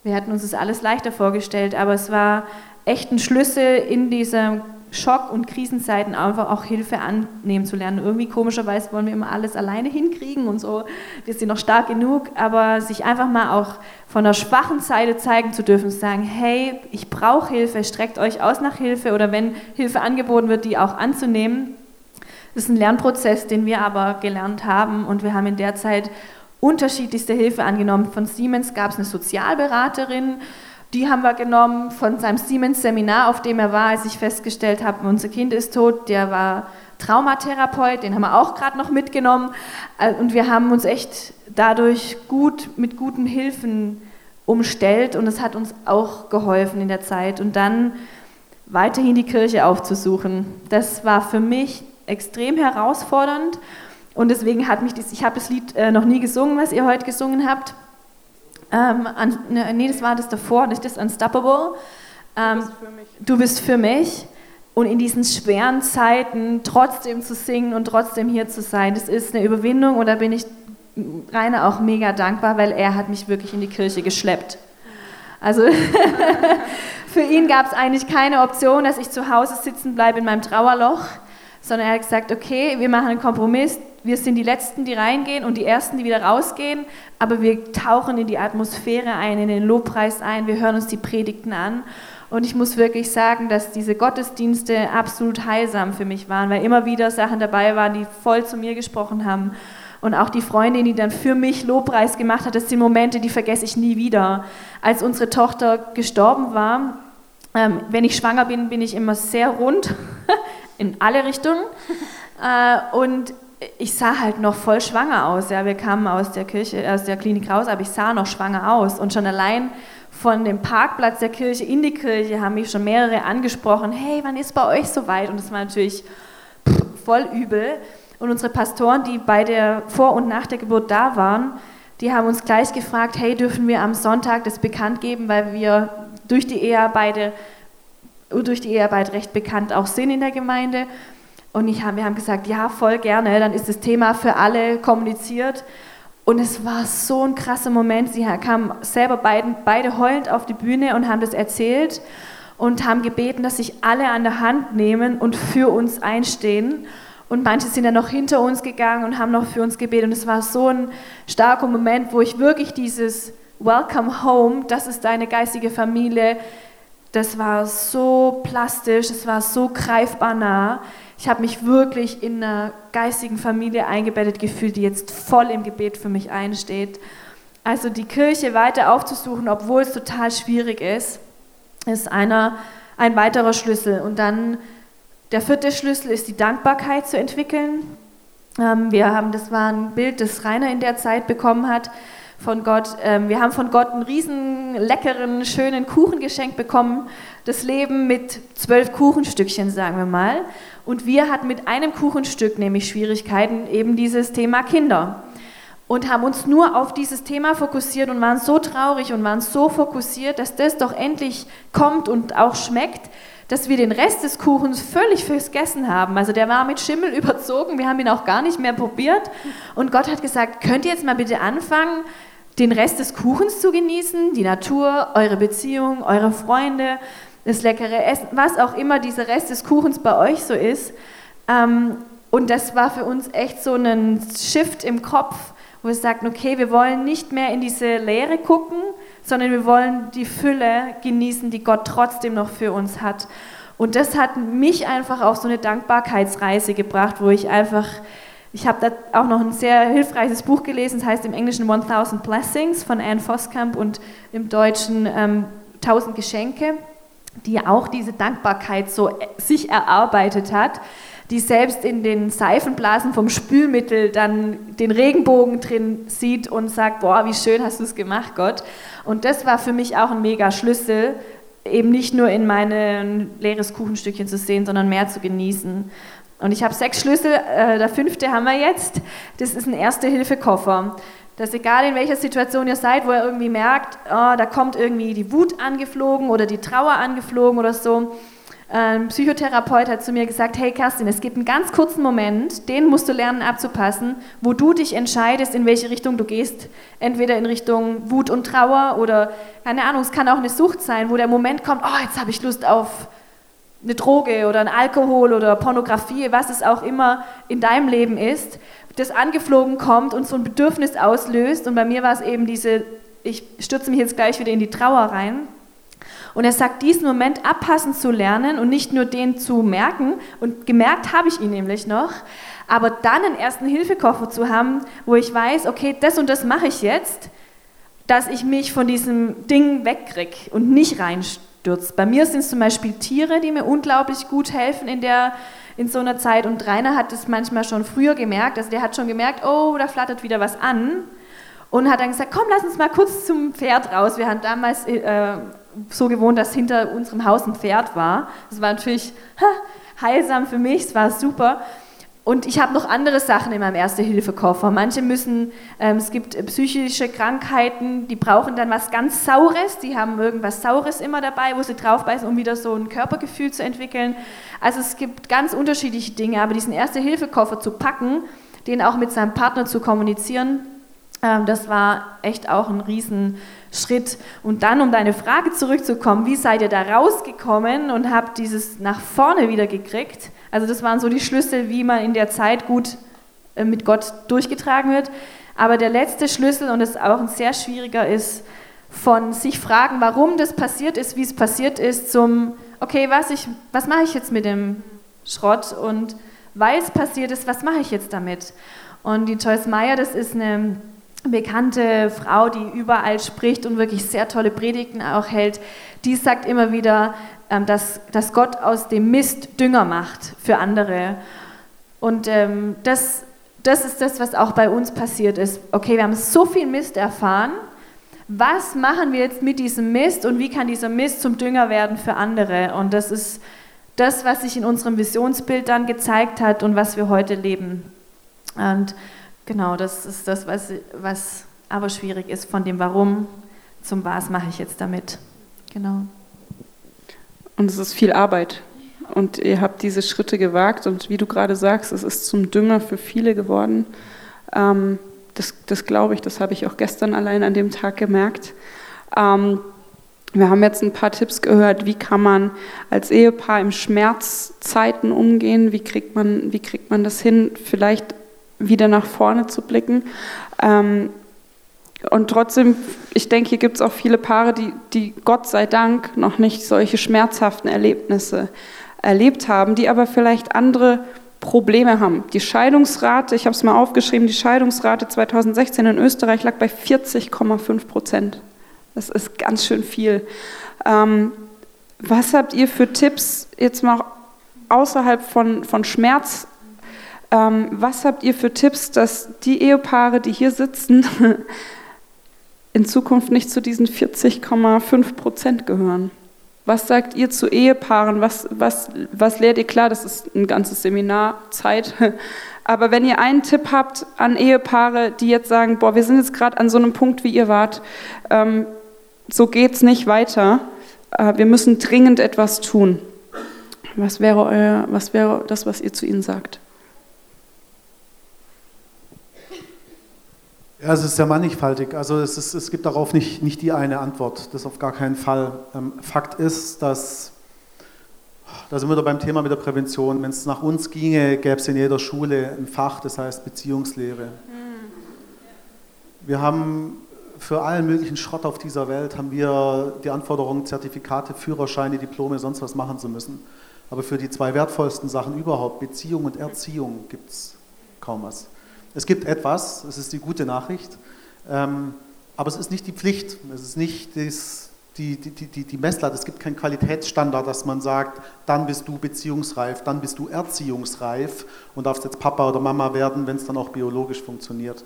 wir hatten uns das alles leichter vorgestellt, aber es war echt ein Schlüssel in dieser Schock- und Krisenzeiten einfach auch Hilfe annehmen zu lernen. Irgendwie komischerweise wollen wir immer alles alleine hinkriegen und so. Wir sind noch stark genug, aber sich einfach mal auch von der schwachen Seite zeigen zu dürfen, zu sagen, hey, ich brauche Hilfe, streckt euch aus nach Hilfe oder wenn Hilfe angeboten wird, die auch anzunehmen das ist ein Lernprozess, den wir aber gelernt haben und wir haben in der Zeit unterschiedlichste Hilfe angenommen. Von Siemens gab es eine Sozialberaterin, die haben wir genommen von seinem Siemens-Seminar, auf dem er war, als ich festgestellt habe, unser Kind ist tot, der war Traumatherapeut, den haben wir auch gerade noch mitgenommen. Äh, und wir haben uns echt dadurch gut mit guten Hilfen umstellt und es hat uns auch geholfen in der Zeit. Und dann weiterhin die Kirche aufzusuchen. Das war für mich extrem herausfordernd und deswegen hat mich das, ich habe das Lied äh, noch nie gesungen, was ihr heute gesungen habt. Ähm, an, ne, nee, das war das davor, nicht das Unstoppable. Ähm, du, bist du bist für mich. Und in diesen schweren Zeiten trotzdem zu singen und trotzdem hier zu sein, das ist eine Überwindung und da bin ich Rainer auch mega dankbar, weil er hat mich wirklich in die Kirche geschleppt. Also (laughs) für ihn gab es eigentlich keine Option, dass ich zu Hause sitzen bleibe in meinem Trauerloch sondern er hat gesagt, okay, wir machen einen Kompromiss, wir sind die Letzten, die reingehen und die Ersten, die wieder rausgehen, aber wir tauchen in die Atmosphäre ein, in den Lobpreis ein, wir hören uns die Predigten an. Und ich muss wirklich sagen, dass diese Gottesdienste absolut heilsam für mich waren, weil immer wieder Sachen dabei waren, die voll zu mir gesprochen haben. Und auch die Freundin, die dann für mich Lobpreis gemacht hat, das sind Momente, die vergesse ich nie wieder. Als unsere Tochter gestorben war, ähm, wenn ich schwanger bin, bin ich immer sehr rund (laughs) in alle Richtungen. (laughs) Äh, und ich sah halt noch voll schwanger aus. Ja, wir kamen aus der Kirche, aus der Klinik raus, aber ich sah noch schwanger aus. Und schon allein von dem Parkplatz der Kirche in die Kirche haben mich schon mehrere angesprochen: Hey, wann ist bei euch soweit? Und das war natürlich voll übel. Und unsere Pastoren, die bei der vor und nach der Geburt da waren, die haben uns gleich gefragt: Hey, dürfen wir am Sonntag das bekannt geben, weil wir durch die Ehearbeite durch die Ehearbeit recht bekannt auch sind in der Gemeinde. Und ich hab, wir haben gesagt, ja, voll gerne, dann ist das Thema für alle kommuniziert. Und es war so ein krasser Moment. Sie kamen selber beiden, beide heulend auf die Bühne und haben das erzählt und haben gebeten, dass sich alle an der Hand nehmen und für uns einstehen. Und manche sind dann noch hinter uns gegangen und haben noch für uns gebetet. Und es war so ein starker Moment, wo ich wirklich dieses Welcome Home, das ist deine geistige Familie, das war so plastisch, es war so greifbar nah. Ich habe mich wirklich in einer geistigen Familie eingebettet gefühlt, die jetzt voll im Gebet für mich einsteht. Also die Kirche weiter aufzusuchen, obwohl es total schwierig ist, ist einer, ein weiterer Schlüssel. Und dann der vierte Schlüssel ist die Dankbarkeit zu entwickeln. Ähm, wir haben, das war ein Bild, das Rainer in der Zeit bekommen hat von Gott. Ähm, wir haben von Gott einen riesen leckeren, schönen Kuchen geschenkt bekommen. Das Leben mit zwölf Kuchenstückchen, sagen wir mal. Und wir hatten mit einem Kuchenstück nämlich Schwierigkeiten, eben dieses Thema Kinder. und haben uns nur auf dieses Thema fokussiert und waren so traurig und waren so fokussiert, dass das doch endlich kommt und auch schmeckt, dass wir den Rest des Kuchens völlig vergessen haben. Also der war mit Schimmel (laughs) überzogen, wir haben ihn auch gar nicht mehr probiert. Und Gott hat gesagt, könnt ihr jetzt mal bitte anfangen, den Rest des Kuchens zu genießen, die Natur, eure Beziehung, eure Freunde, das leckere Essen, was auch immer dieser Rest des Kuchens bei euch so ist. Ähm, und das war für uns echt so ein Shift im Kopf, wo wir sagten, okay, wir wollen nicht mehr in diese Leere gucken, sondern wir wollen die Fülle genießen, die Gott trotzdem noch für uns hat. Und das hat mich einfach auf so eine Dankbarkeitsreise gebracht, wo ich einfach, ich habe da auch noch ein sehr hilfreiches Buch gelesen, das heißt im Englischen 1000 Blessings von Anne Voskamp und im Deutschen ähm, 1000 Geschenke, die auch diese Dankbarkeit so sich erarbeitet hat die selbst in den Seifenblasen vom Spülmittel dann den Regenbogen drin sieht und sagt, boah, wie schön hast du es gemacht, Gott. Und das war für mich auch ein mega Schlüssel, eben nicht nur in mein leeres Kuchenstückchen zu sehen, sondern mehr zu genießen. Und ich habe sechs Schlüssel, äh, der fünfte haben wir jetzt. Das ist ein Erste-Hilfe-Koffer. Dass egal in welcher Situation ihr seid, wo ihr irgendwie merkt, oh, da kommt irgendwie die Wut angeflogen oder die Trauer angeflogen oder so, ein Psychotherapeut hat zu mir gesagt, hey Kerstin, es gibt einen ganz kurzen Moment, den musst du lernen abzupassen, wo du dich entscheidest, in welche Richtung du gehst. Entweder in Richtung Wut und Trauer oder, keine Ahnung, es kann auch eine Sucht sein, wo der Moment kommt, oh, jetzt habe ich Lust auf eine Droge oder ein Alkohol oder Pornografie, was es auch immer in deinem Leben ist, das angeflogen kommt und so ein Bedürfnis auslöst. Und bei mir war es eben diese, ich stürze mich jetzt gleich wieder in die Trauer rein. Und er sagt, diesen Moment abpassen zu lernen und nicht nur den zu merken, und gemerkt habe ich ihn nämlich noch, aber dann einen ersten Hilfekoffer zu haben, wo ich weiß, okay, das und das mache ich jetzt, dass ich mich von diesem Ding wegkriege und nicht reinstürze. Bei mir sind es zum Beispiel Tiere, die mir unglaublich gut helfen in, der, in so einer Zeit. Und Rainer hat es manchmal schon früher gemerkt. Also der hat schon gemerkt, oh, da flattert wieder was an. Und hat dann gesagt, komm, lass uns mal kurz zum Pferd raus. Wir haben damals äh, so gewohnt, dass hinter unserem Haus ein Pferd war. Das war natürlich ha, heilsam für mich, es war super. Und ich habe noch andere Sachen in meinem Erste-Hilfe-Koffer. Manche müssen, ähm, es gibt psychische Krankheiten, die brauchen dann was ganz Saures, die haben irgendwas Saures immer dabei, wo sie draufbeißen, um wieder so ein Körpergefühl zu entwickeln. Also es gibt ganz unterschiedliche Dinge, aber diesen Erste-Hilfe-Koffer zu packen, den auch mit seinem Partner zu kommunizieren, ähm, das war echt auch ein Riesenschritt. Und dann, um deine Frage zurückzukommen, wie seid ihr da rausgekommen und habt dieses nach vorne wieder gekriegt? Also das waren so die Schlüssel, wie man in der Zeit gut äh, mit Gott durchgetragen wird. Aber der letzte Schlüssel, und das ist auch ein sehr schwieriger, ist von sich fragen, warum das passiert ist, wie es passiert ist, zum, okay, was, ich, was mache ich jetzt mit dem Schrott und weil es passiert ist, was mache ich jetzt damit? Und die Joyce Meyer, das ist eine bekannte Frau, die überall spricht und wirklich sehr tolle Predigten auch hält, die sagt immer wieder, ähm, dass, dass Gott aus dem Mist Dünger macht für andere. Und ähm, das, das ist das, was auch bei uns passiert ist. Okay, wir haben so viel Mist erfahren. Was machen wir jetzt mit diesem Mist und wie kann dieser Mist zum Dünger werden für andere? Und das ist das, was sich in unserem Visionsbild dann gezeigt hat und was wir heute leben. Und Genau, das ist das, was, was aber schwierig ist, von dem Warum zum Was mache ich jetzt damit. Genau. Und es ist viel Arbeit. Und ihr habt diese Schritte gewagt und wie du gerade sagst, es ist zum Dünger für viele geworden. Ähm, das, das glaube ich, das habe ich auch gestern allein an dem Tag gemerkt. Ähm, wir haben jetzt ein paar Tipps gehört, wie kann man als Ehepaar im Schmerzzeiten umgehen, wie kriegt man, wie kriegt man das hin, vielleicht wieder nach vorne zu blicken. Ähm, und trotzdem, ich denke, hier gibt es auch viele Paare, die, die Gott sei Dank noch nicht solche schmerzhaften Erlebnisse erlebt haben, die aber vielleicht andere Probleme haben. Die Scheidungsrate, ich habe es mal aufgeschrieben, die Scheidungsrate 2016 in Österreich lag bei 40,5 Prozent. Das ist ganz schön viel. Ähm, was habt ihr für Tipps jetzt mal außerhalb von, von Schmerz ähm, was habt ihr für Tipps, dass die Ehepaare, die hier sitzen, (laughs) in Zukunft nicht zu diesen 40,5 Prozent gehören? Was sagt ihr zu Ehepaaren? Was, was, was lehrt ihr? Klar, das ist ein ganzes Seminar Zeit. (laughs) Aber wenn ihr einen Tipp habt an Ehepaare, die jetzt sagen, boah, wir sind jetzt gerade an so einem Punkt, wie ihr wart, ähm, so geht's nicht weiter, äh, wir müssen dringend etwas tun. Was wäre, euer, was wäre das, was ihr zu ihnen sagt? Ja, es ist sehr mannigfaltig. Also es, ist, es gibt darauf nicht, nicht die eine Antwort. Das auf gar keinen Fall. Ähm, Fakt ist, dass, da sind wir beim Thema mit der Prävention, wenn es nach uns ginge, gäbe es in jeder Schule ein Fach, das heißt Beziehungslehre. Wir haben für allen möglichen Schrott auf dieser Welt haben wir die Anforderung, Zertifikate, Führerscheine, Diplome, sonst was machen zu müssen. Aber für die zwei wertvollsten Sachen überhaupt, Beziehung und Erziehung, gibt es kaum was. Es gibt etwas, das ist die gute Nachricht, ähm, aber es ist nicht die Pflicht, es ist nicht das, die, die, die, die Messlatte, es gibt keinen Qualitätsstandard, dass man sagt, dann bist du beziehungsreif, dann bist du erziehungsreif und darfst jetzt Papa oder Mama werden, wenn es dann auch biologisch funktioniert.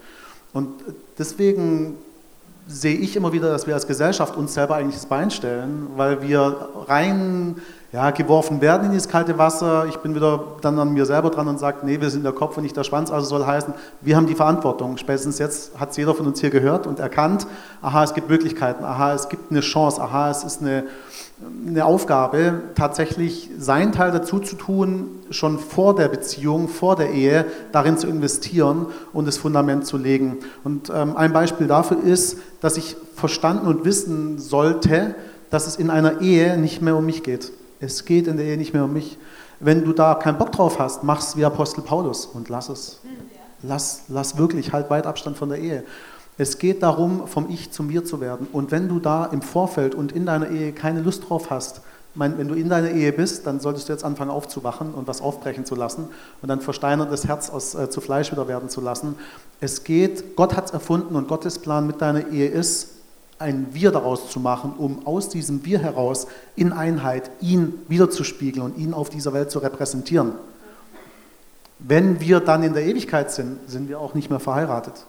Und deswegen sehe ich immer wieder, dass wir als Gesellschaft uns selber eigentlich das Bein stellen, weil wir rein ja, geworfen werden in dieses kalte Wasser. Ich bin wieder dann an mir selber dran und sage, nee, wir sind der Kopf und nicht der Schwanz, also soll heißen, wir haben die Verantwortung. Spätestens jetzt hat es jeder von uns hier gehört und erkannt, aha, es gibt Möglichkeiten, aha, es gibt eine Chance, aha, es ist eine, eine Aufgabe, tatsächlich seinen Teil dazu zu tun, schon vor der Beziehung, vor der Ehe, darin zu investieren und das Fundament zu legen. Und ähm, ein Beispiel dafür ist, dass ich verstanden und wissen sollte, dass es in einer Ehe nicht mehr um mich geht. Es geht in der Ehe nicht mehr um mich. Wenn du da keinen Bock drauf hast, mach es wie Apostel Paulus und lass es. Lass, lass wirklich, halt weit Abstand von der Ehe. Es geht darum, vom Ich zum Wir zu werden. Und wenn du da im Vorfeld und in deiner Ehe keine Lust drauf hast, mein, wenn du in deiner Ehe bist, dann solltest du jetzt anfangen aufzuwachen und was aufbrechen zu lassen und dann versteinerndes Herz aus, äh, zu Fleisch wieder werden zu lassen. Es geht, Gott hat es erfunden und Gottes Plan mit deiner Ehe ist, ein Wir daraus zu machen, um aus diesem Wir heraus in Einheit ihn wiederzuspiegeln und ihn auf dieser Welt zu repräsentieren. Wenn wir dann in der Ewigkeit sind, sind wir auch nicht mehr verheiratet.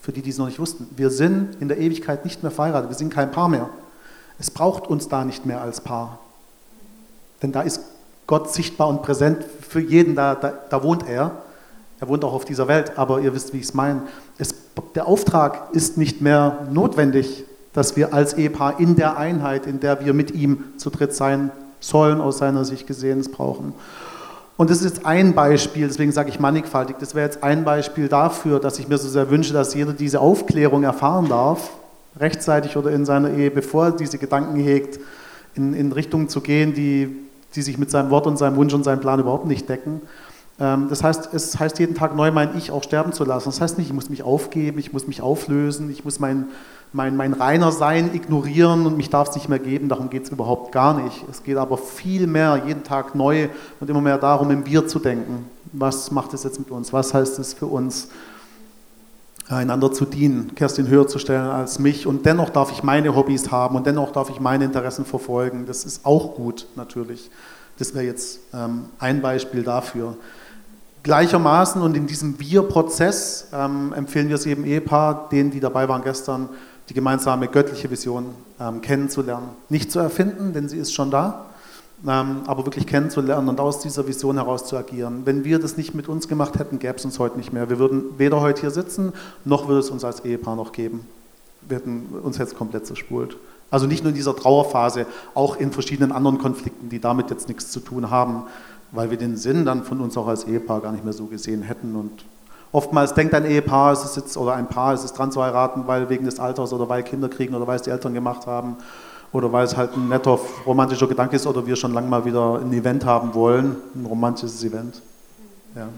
Für die, die es noch nicht wussten. Wir sind in der Ewigkeit nicht mehr verheiratet. Wir sind kein Paar mehr. Es braucht uns da nicht mehr als Paar. Denn da ist Gott sichtbar und präsent für jeden, da, da, da wohnt er. Er wohnt auch auf dieser Welt, aber ihr wisst, wie ich es meine. der Auftrag ist nicht mehr notwendig, dass wir als Ehepaar in der Einheit, in der wir mit ihm zu dritt sein sollen, aus seiner Sicht gesehen, es brauchen. Und das ist jetzt ein Beispiel, deswegen sage ich mannigfaltig, das wäre jetzt ein Beispiel dafür, dass ich mir so sehr wünsche, dass jeder diese Aufklärung erfahren darf, rechtzeitig oder in seiner Ehe, bevor er diese Gedanken hegt, in, in Richtungen zu gehen, die, die sich mit seinem Wort und seinem Wunsch und seinem Plan überhaupt nicht decken. Ähm, das heißt, es heißt jeden Tag neu, mein Ich auch sterben zu lassen. Das heißt nicht, ich muss mich aufgeben, ich muss mich auflösen, ich muss mein, mein, mein reiner Sein ignorieren und mich darf es nicht mehr geben. Darum geht es überhaupt gar nicht. Es geht aber viel mehr, jeden Tag neu und immer mehr darum, im Wir zu denken. Was macht es jetzt mit uns? Was heißt es für uns, einander zu dienen, Kerstin höher zu stellen als mich und dennoch darf ich meine Hobbys haben und dennoch darf ich meine Interessen verfolgen. Das ist auch gut, natürlich. Das wäre jetzt ähm, ein Beispiel dafür. Gleichermaßen und in diesem Wir-Prozess ähm, empfehlen wir es eben Ehepaar, denen, die dabei waren gestern, die gemeinsame göttliche Vision ähm, kennenzulernen. Nicht zu erfinden, denn sie ist schon da, ähm, aber wirklich kennenzulernen und aus dieser Vision heraus zu agieren. Wenn wir das nicht mit uns gemacht hätten, gäbe es uns heute nicht mehr. Wir würden weder heute hier sitzen, noch würde es uns als Ehepaar noch geben. Wir hätten uns jetzt komplett zerspult. Also nicht nur in dieser Trauerphase, auch in verschiedenen anderen Konflikten, die damit jetzt nichts zu tun haben weil wir den Sinn dann von uns auch als Ehepaar gar nicht mehr so gesehen hätten. Und oftmals denkt ein Ehepaar, es ist jetzt, oder ein Paar, es ist dran zu heiraten, weil wegen des Alters oder weil Kinder kriegen oder weil es die Eltern gemacht haben oder weil es halt ein netter romantischer Gedanke ist oder wir schon lange mal wieder ein Event haben wollen, ein romantisches Event. Ja.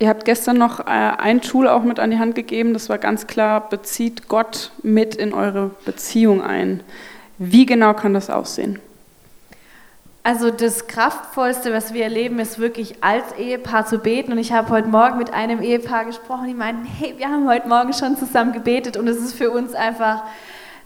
Ihr habt gestern noch äh, ein Tool auch mit an die Hand gegeben, das war ganz klar, bezieht Gott mit in eure Beziehung ein. Wie genau kann das aussehen? Also das Kraftvollste, was wir erleben, ist wirklich als Ehepaar zu beten. Und ich habe heute Morgen mit einem Ehepaar gesprochen, die meinten, hey, wir haben heute Morgen schon zusammen gebetet und es ist für uns einfach,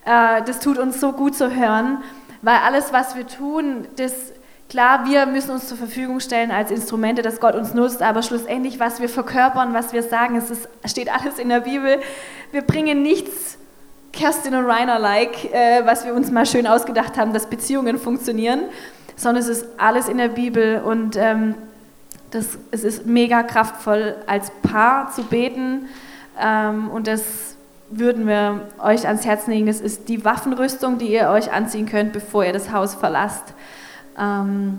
äh, das tut uns so gut zu hören, weil alles, was wir tun, das Klar, wir müssen uns zur Verfügung stellen als Instrumente, dass Gott uns nutzt, aber schlussendlich, was wir verkörpern, was wir sagen, es ist, steht alles in der Bibel. Wir bringen nichts Kerstin und Rainer-like, äh, was wir uns mal schön ausgedacht haben, dass Beziehungen funktionieren, sondern es ist alles in der Bibel und ähm, Das, es ist mega kraftvoll, als Paar zu beten ähm, und das würden wir euch ans Herz legen. Das ist die Waffenrüstung, die ihr euch anziehen könnt, bevor ihr das Haus verlasst. Ähm,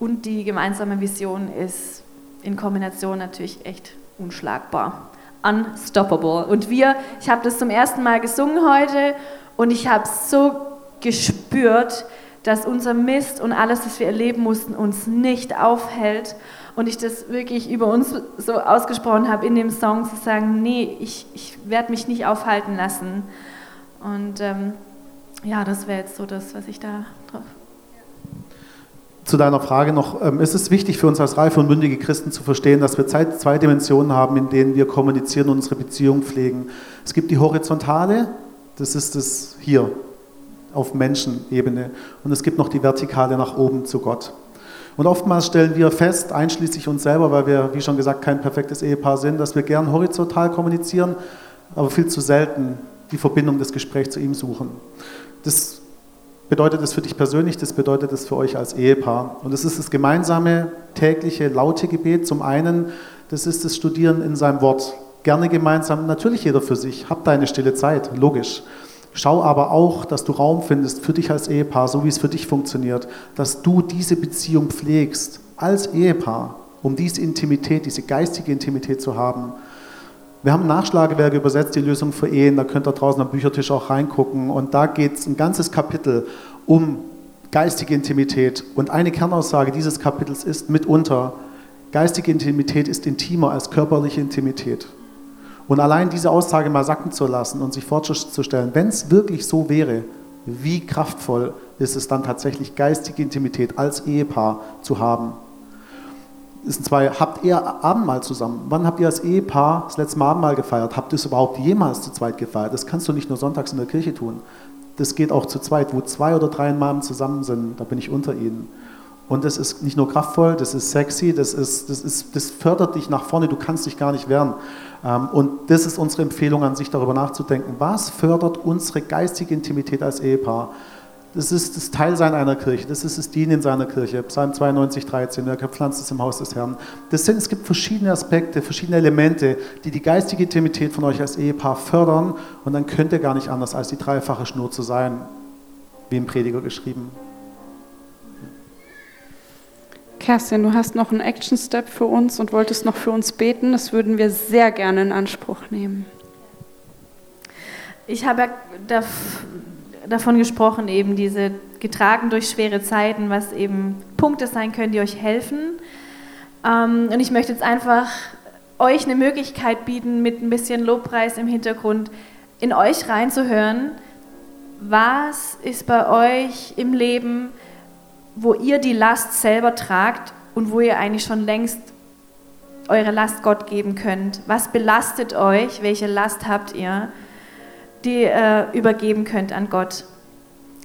und die gemeinsame Vision ist in Kombination natürlich echt unschlagbar. Unstoppable. Und wir, ich habe das zum ersten Mal gesungen heute und ich habe so gespürt, dass unser Mist und alles, was wir erleben mussten, uns nicht aufhält. Und ich das wirklich über uns so ausgesprochen habe in dem Song, zu sagen, nee, ich, ich werde mich nicht aufhalten lassen. Und ähm, ja, das wäre jetzt so das, was ich da drauf zu deiner Frage noch, ähm, ist es wichtig für uns als reife und mündige Christen zu verstehen, dass wir zwei Dimensionen haben, in denen wir kommunizieren und unsere Beziehung pflegen. Es gibt die horizontale, das ist das hier auf Menschenebene, und es gibt noch die vertikale nach oben zu Gott. Und oftmals stellen wir fest, einschließlich uns selber, weil wir, wie schon gesagt, kein perfektes Ehepaar sind, dass wir gern horizontal kommunizieren, aber viel zu selten die Verbindung des Gesprächs zu ihm suchen. Das bedeutet es für dich persönlich, das bedeutet es für euch als Ehepaar. Und es ist das gemeinsame tägliche laute Gebet. Zum einen, das ist das Studieren in seinem Wort. Gerne gemeinsam, natürlich jeder für sich. Hab deine stille Zeit, logisch. Schau aber auch, dass du Raum findest für dich als Ehepaar, so wie es für dich funktioniert, dass du diese Beziehung pflegst als Ehepaar, um diese Intimität, diese geistige Intimität zu haben. Wir haben Nachschlagewerke übersetzt, die Lösung für Ehen, da könnt ihr draußen am Büchertisch auch reingucken. Und da geht es ein ganzes Kapitel um geistige Intimität. Und eine Kernaussage dieses Kapitels ist mitunter, geistige Intimität ist intimer als körperliche Intimität. Und allein diese Aussage mal sacken zu lassen und sich vorzustellen, wenn es wirklich so wäre, wie kraftvoll ist es dann tatsächlich, geistige Intimität als Ehepaar zu haben ist zwei, habt ihr Abendmahl zusammen? Wann habt ihr als Ehepaar das letzte Mal Abendmahl gefeiert? Habt ihr es überhaupt jemals zu zweit gefeiert? Das kannst du nicht nur sonntags in der Kirche tun. Das geht auch zu zweit. Wo zwei oder drei Mann zusammen sind, da bin ich unter ihnen. Und das ist nicht nur kraftvoll, das ist sexy, das, ist, das, ist, das fördert dich nach vorne, du kannst dich gar nicht wehren. Ähm, und das ist unsere Empfehlung an sich, darüber nachzudenken. Was fördert unsere geistige Intimität als Ehepaar? Das ist das Teilsein einer Kirche, das ist das Dienen in seiner Kirche. Psalm 92, 13, wer gepflanzt ist im Haus des Herrn. Das sind, es gibt verschiedene Aspekte, verschiedene Elemente, die die geistige Intimität von euch als Ehepaar fördern. Und dann könnt ihr gar nicht anders, als die dreifache Schnur zu sein, wie im Prediger geschrieben. Kerstin, du hast noch einen Action-Step für uns und wolltest noch für uns beten. Das würden wir sehr gerne in Anspruch nehmen. Ich habe ja davon gesprochen, eben diese getragen durch schwere Zeiten, was eben Punkte sein können, die euch helfen. Ähm, und ich möchte jetzt einfach euch eine Möglichkeit bieten, mit ein bisschen Lobpreis im Hintergrund in euch reinzuhören. Was ist bei euch im Leben, wo ihr die Last selber tragt und wo ihr eigentlich schon längst eure Last Gott geben könnt? Was belastet euch? Welche Last habt ihr? die äh, übergeben könnt an Gott.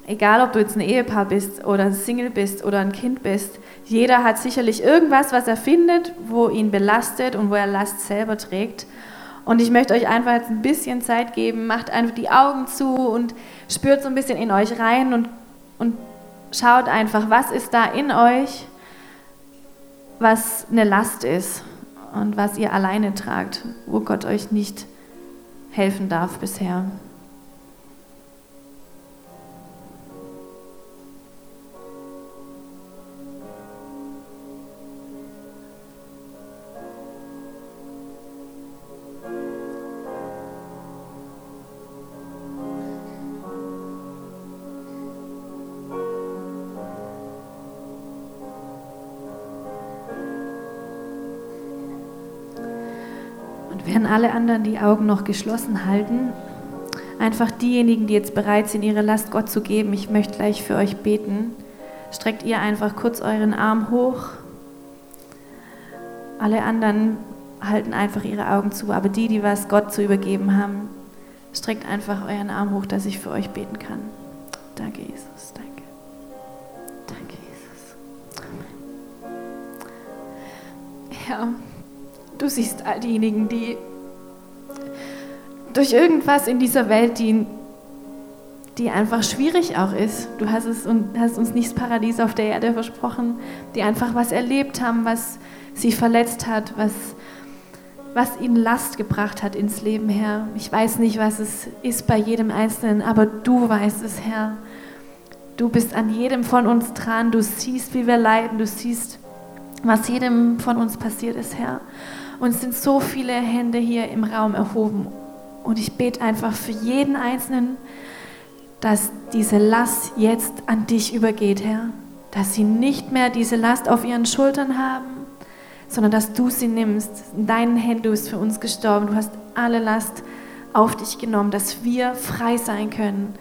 Egal, ob du jetzt ein Ehepaar bist oder ein Single bist oder ein Kind bist, jeder hat sicherlich irgendwas, was er findet, wo ihn belastet und wo er Last selber trägt. Und ich möchte euch einfach jetzt ein bisschen Zeit geben, macht einfach die Augen zu und spürt so ein bisschen in euch rein und, und schaut einfach, was ist da in euch, was eine Last ist und was ihr alleine tragt, wo Gott euch nicht helfen darf bisher. Alle anderen die Augen noch geschlossen halten, einfach diejenigen, die jetzt bereit sind, ihre Last Gott zu geben, ich möchte gleich für euch beten. Streckt ihr einfach kurz euren Arm hoch. Alle anderen halten einfach ihre Augen zu, aber die, die was Gott zu übergeben haben, streckt einfach euren Arm hoch, dass ich für euch beten kann. Danke, Jesus. Danke. Danke, Jesus. Amen. Ja. Du siehst all diejenigen, die durch irgendwas in dieser Welt, die, die einfach schwierig auch ist. Du hast, es hast uns nicht das Paradies auf der Erde versprochen, die einfach was erlebt haben, was sie verletzt hat, was, was ihnen Last gebracht hat ins Leben, Herr. Ich weiß nicht, was es ist bei jedem Einzelnen, aber du weißt es, Herr. Du bist an jedem von uns dran. Du siehst, wie wir leiden. Du siehst, was jedem von uns passiert ist, Herr. Und es sind so viele Hände hier im Raum erhoben. Und ich bete einfach für jeden Einzelnen, dass diese Last jetzt an dich übergeht, Herr. Dass sie nicht mehr diese Last auf ihren Schultern haben, sondern dass du sie nimmst. In deinen Händen, du für uns gestorben. Du hast alle Last auf dich genommen, dass wir frei sein können,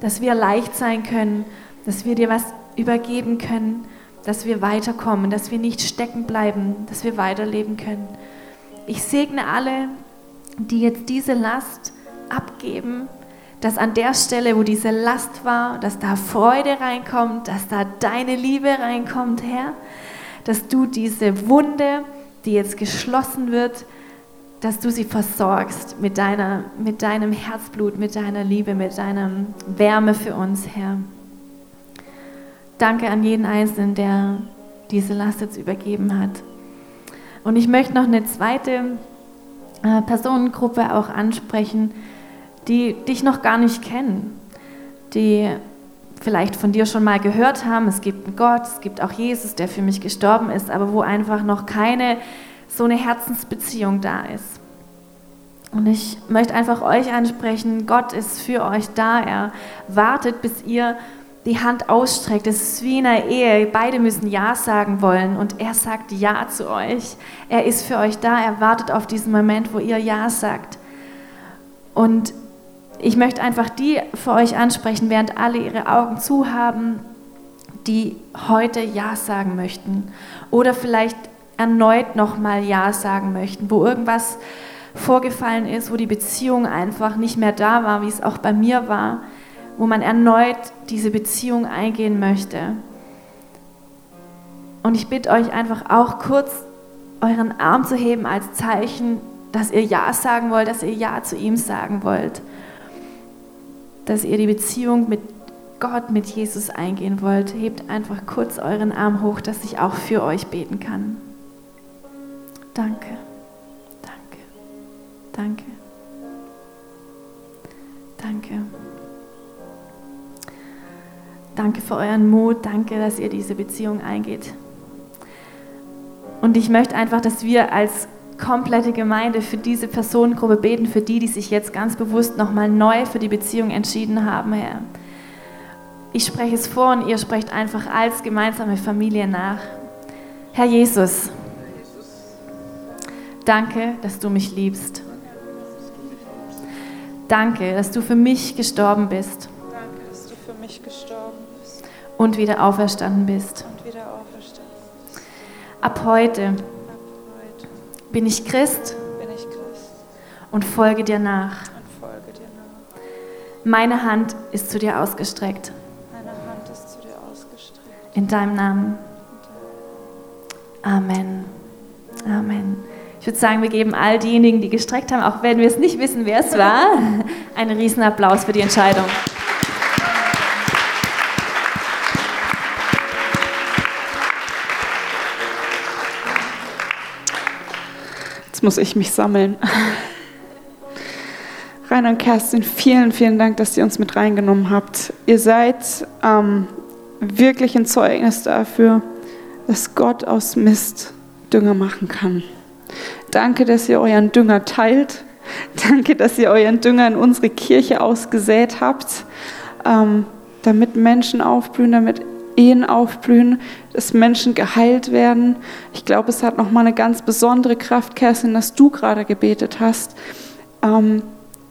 dass wir leicht sein können, dass wir dir was übergeben können, dass wir weiterkommen, dass wir nicht stecken bleiben, dass wir weiterleben können. Ich segne alle, die jetzt diese Last abgeben, dass an der Stelle, wo diese Last war, dass da Freude reinkommt, dass da deine Liebe reinkommt, Herr, dass du diese Wunde, die jetzt geschlossen wird, dass du sie versorgst mit, deiner, mit deinem Herzblut, mit deiner Liebe, mit deiner Wärme für uns, Herr. Danke an jeden Einzelnen, der diese Last jetzt übergeben hat. Und ich möchte noch eine zweite äh, Personengruppe auch ansprechen, die dich noch gar nicht kennen, die vielleicht von dir schon mal gehört haben, es gibt einen Gott, es gibt auch Jesus, der für mich gestorben ist, aber wo einfach noch keine so eine Herzensbeziehung da ist. Und ich möchte einfach euch ansprechen, Gott ist für euch da, er wartet, bis ihr die Hand ausstreckt. Es ist wie in einer Ehe. Beide müssen Ja sagen wollen und er sagt Ja zu euch. Er ist für euch da. Er wartet auf diesen Moment, wo ihr Ja sagt. Und ich möchte einfach die für euch ansprechen, während alle ihre Augen zu haben, die heute Ja sagen möchten oder vielleicht erneut nochmal Ja sagen möchten, wo irgendwas vorgefallen ist, wo die Beziehung einfach nicht mehr da war, wie es auch bei mir war wo man erneut diese Beziehung eingehen möchte. Und ich bitte euch einfach auch kurz euren Arm zu heben als Zeichen, dass ihr Ja sagen wollt, dass ihr Ja zu ihm sagen wollt, dass ihr die Beziehung mit Gott, mit Jesus eingehen wollt. Hebt einfach kurz euren Arm hoch, dass ich auch für euch beten kann. Danke, danke, danke, danke. Danke für euren Mut. Danke, dass ihr diese Beziehung eingeht. Und ich möchte einfach, dass wir als komplette Gemeinde für diese Personengruppe beten, für die, die sich jetzt ganz bewusst nochmal neu für die Beziehung entschieden haben, Herr. Ich spreche es vor und ihr sprecht einfach als gemeinsame Familie nach. Herr Jesus, danke, dass du mich liebst. Danke, dass du für mich gestorben bist. Danke, dass du für mich gestorben bist und wieder auferstanden bist. Wieder auferstanden. Ab heute, bin, ich Christ bin ich Christ und folge dir nach. Folge dir nach. Meine Hand ist zu dir ausgestreckt. Zu dir. In deinem Namen. Amen. Amen. Ich würde sagen, wir geben all diejenigen, die gestreckt haben, auch wenn wir es nicht wissen, wer es war, (laughs) einen riesen Applaus für die Entscheidung. Jetzt muss ich mich sammeln. Rainer und Kerstin, vielen, vielen Dank, dass ihr uns mit reingenommen habt. Ihr seid ähm, wirklich ein Zeugnis dafür, dass Gott aus Mist Dünger machen kann. Danke, dass ihr euren Dünger teilt. Danke, dass ihr euren Dünger in unsere Kirche ausgesät habt, ähm, damit Menschen aufblühen, damit Ehen aufblühen, dass Menschen geheilt werden. Ich glaube, es hat nochmal eine ganz besondere Kraft, Kerstin, dass du gerade gebetet hast. Ähm,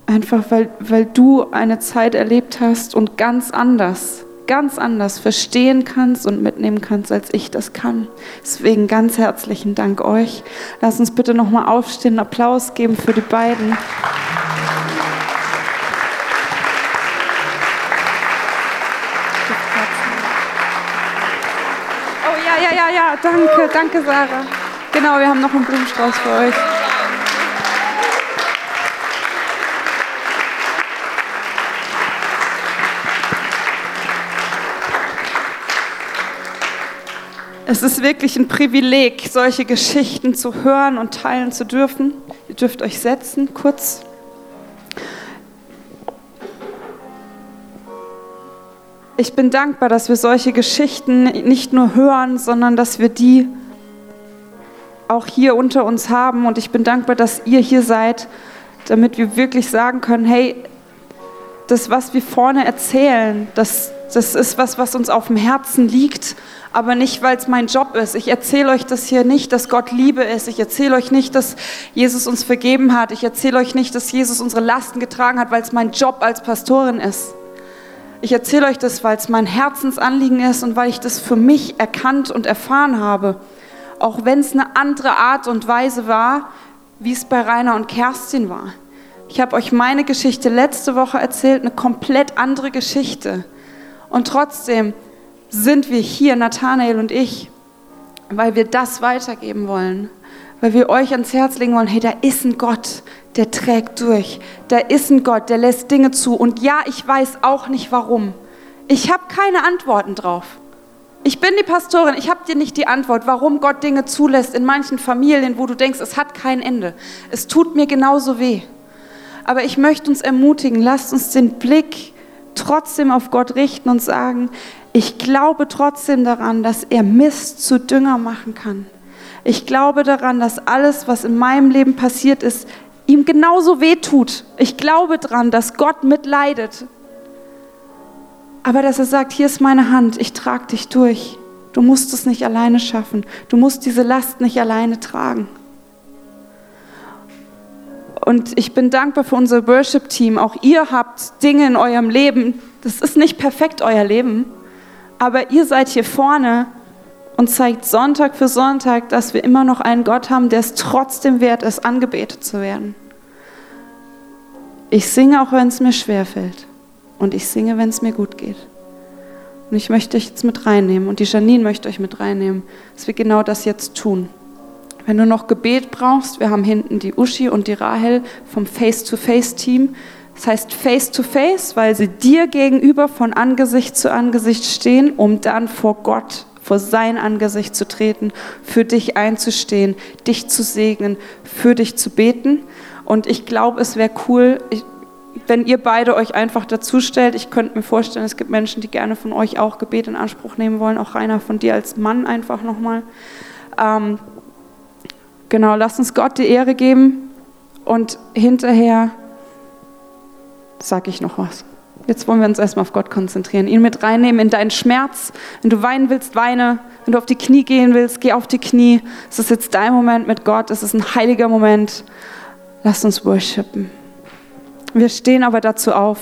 einfach weil, weil du eine Zeit erlebt hast und ganz anders, ganz anders verstehen kannst und mitnehmen kannst, als ich das kann. Deswegen ganz herzlichen Dank euch. Lass uns bitte nochmal aufstehen, Applaus geben für die beiden. Ja, ja, ja, danke, danke, Sarah. Genau, wir haben noch einen Blumenstrauß für euch. Es ist wirklich ein Privileg, solche Geschichten zu hören und teilen zu dürfen. Ihr dürft euch setzen, kurz. Ich bin dankbar, dass wir solche Geschichten nicht nur hören, sondern dass wir die auch hier unter uns haben. Und ich bin dankbar, dass ihr hier seid, damit wir wirklich sagen können, hey, das, was wir vorne erzählen, das, das ist was, was uns auf dem Herzen liegt aber nicht, weil es mein Job ist. Ich erzähle euch das hier nicht, dass Gott Liebe ist. Ich erzähle euch nicht, dass Jesus uns vergeben hat. Ich erzähle euch nicht, dass Jesus unsere Lasten getragen hat, weil es mein Job als Pastorin ist. Ich erzähle euch das, weil es mein Herzensanliegen ist und weil ich das für mich erkannt und erfahren habe. Auch wenn es eine andere Art und Weise war, wie es bei Rainer und Kerstin war. Ich habe euch meine Geschichte letzte Woche erzählt, eine komplett andere Geschichte. Und trotzdem sind wir hier, Nathanael und ich, weil wir das weitergeben wollen, weil wir euch ans Herz legen wollen, hey, da ist ein Gott, der trägt durch, da ist ein Gott, der lässt Dinge zu und ja, ich weiß auch nicht warum. Ich habe keine Antworten drauf. Ich bin die Pastorin, ich habe dir nicht die Antwort, warum Gott Dinge zulässt in manchen Familien, wo du denkst, es hat kein Ende. Es tut mir genauso weh. Aber ich möchte uns ermutigen, lasst uns den Blick trotzdem auf Gott richten und sagen, ich glaube trotzdem daran, dass er Mist zu Dünger machen kann. Ich glaube daran, dass alles, was in meinem Leben passiert ist, ihm genauso weh tut. Ich glaube daran, dass Gott mitleidet. Aber dass er sagt, hier ist meine Hand, ich trage dich durch. Du musst es nicht alleine schaffen. Du musst diese Last nicht alleine tragen. Und ich bin dankbar für unser Worship-Team. Auch ihr habt Dinge in eurem Leben. Das ist nicht perfekt, euer Leben. Aber ihr seid hier vorne und zeigt Sonntag für Sonntag, dass wir immer noch einen Gott haben, der es trotzdem wert ist, angebetet zu werden. Ich singe auch, wenn es mir schwerfällt. Und ich singe, wenn es mir gut geht. Und ich möchte euch jetzt mit reinnehmen. Und die Janine möchte euch mit reinnehmen, dass wir genau das jetzt tun. Wenn du noch Gebet brauchst, wir haben hinten die Uschi und die Rahel vom Face-to-Face-Team. Das heißt face to face, weil sie dir gegenüber von Angesicht zu Angesicht stehen, um dann vor Gott, vor sein Angesicht zu treten, für dich einzustehen, dich zu segnen, für dich zu beten. Und ich glaube, es wäre cool, wenn ihr beide euch einfach dazu stellt. Ich könnte mir vorstellen, es gibt Menschen, die gerne von euch auch Gebet in Anspruch nehmen wollen, auch Rainer von dir als Mann einfach nochmal. Ähm, genau, lasst uns Gott die Ehre geben und hinterher sage ich noch was. Jetzt wollen wir uns erstmal auf Gott konzentrieren, ihn mit reinnehmen in deinen Schmerz. Wenn du weinen willst, weine. Wenn du auf die Knie gehen willst, geh auf die Knie. Es ist jetzt dein Moment mit Gott. Es ist ein heiliger Moment. Lass uns worshipen. Wir stehen aber dazu auf.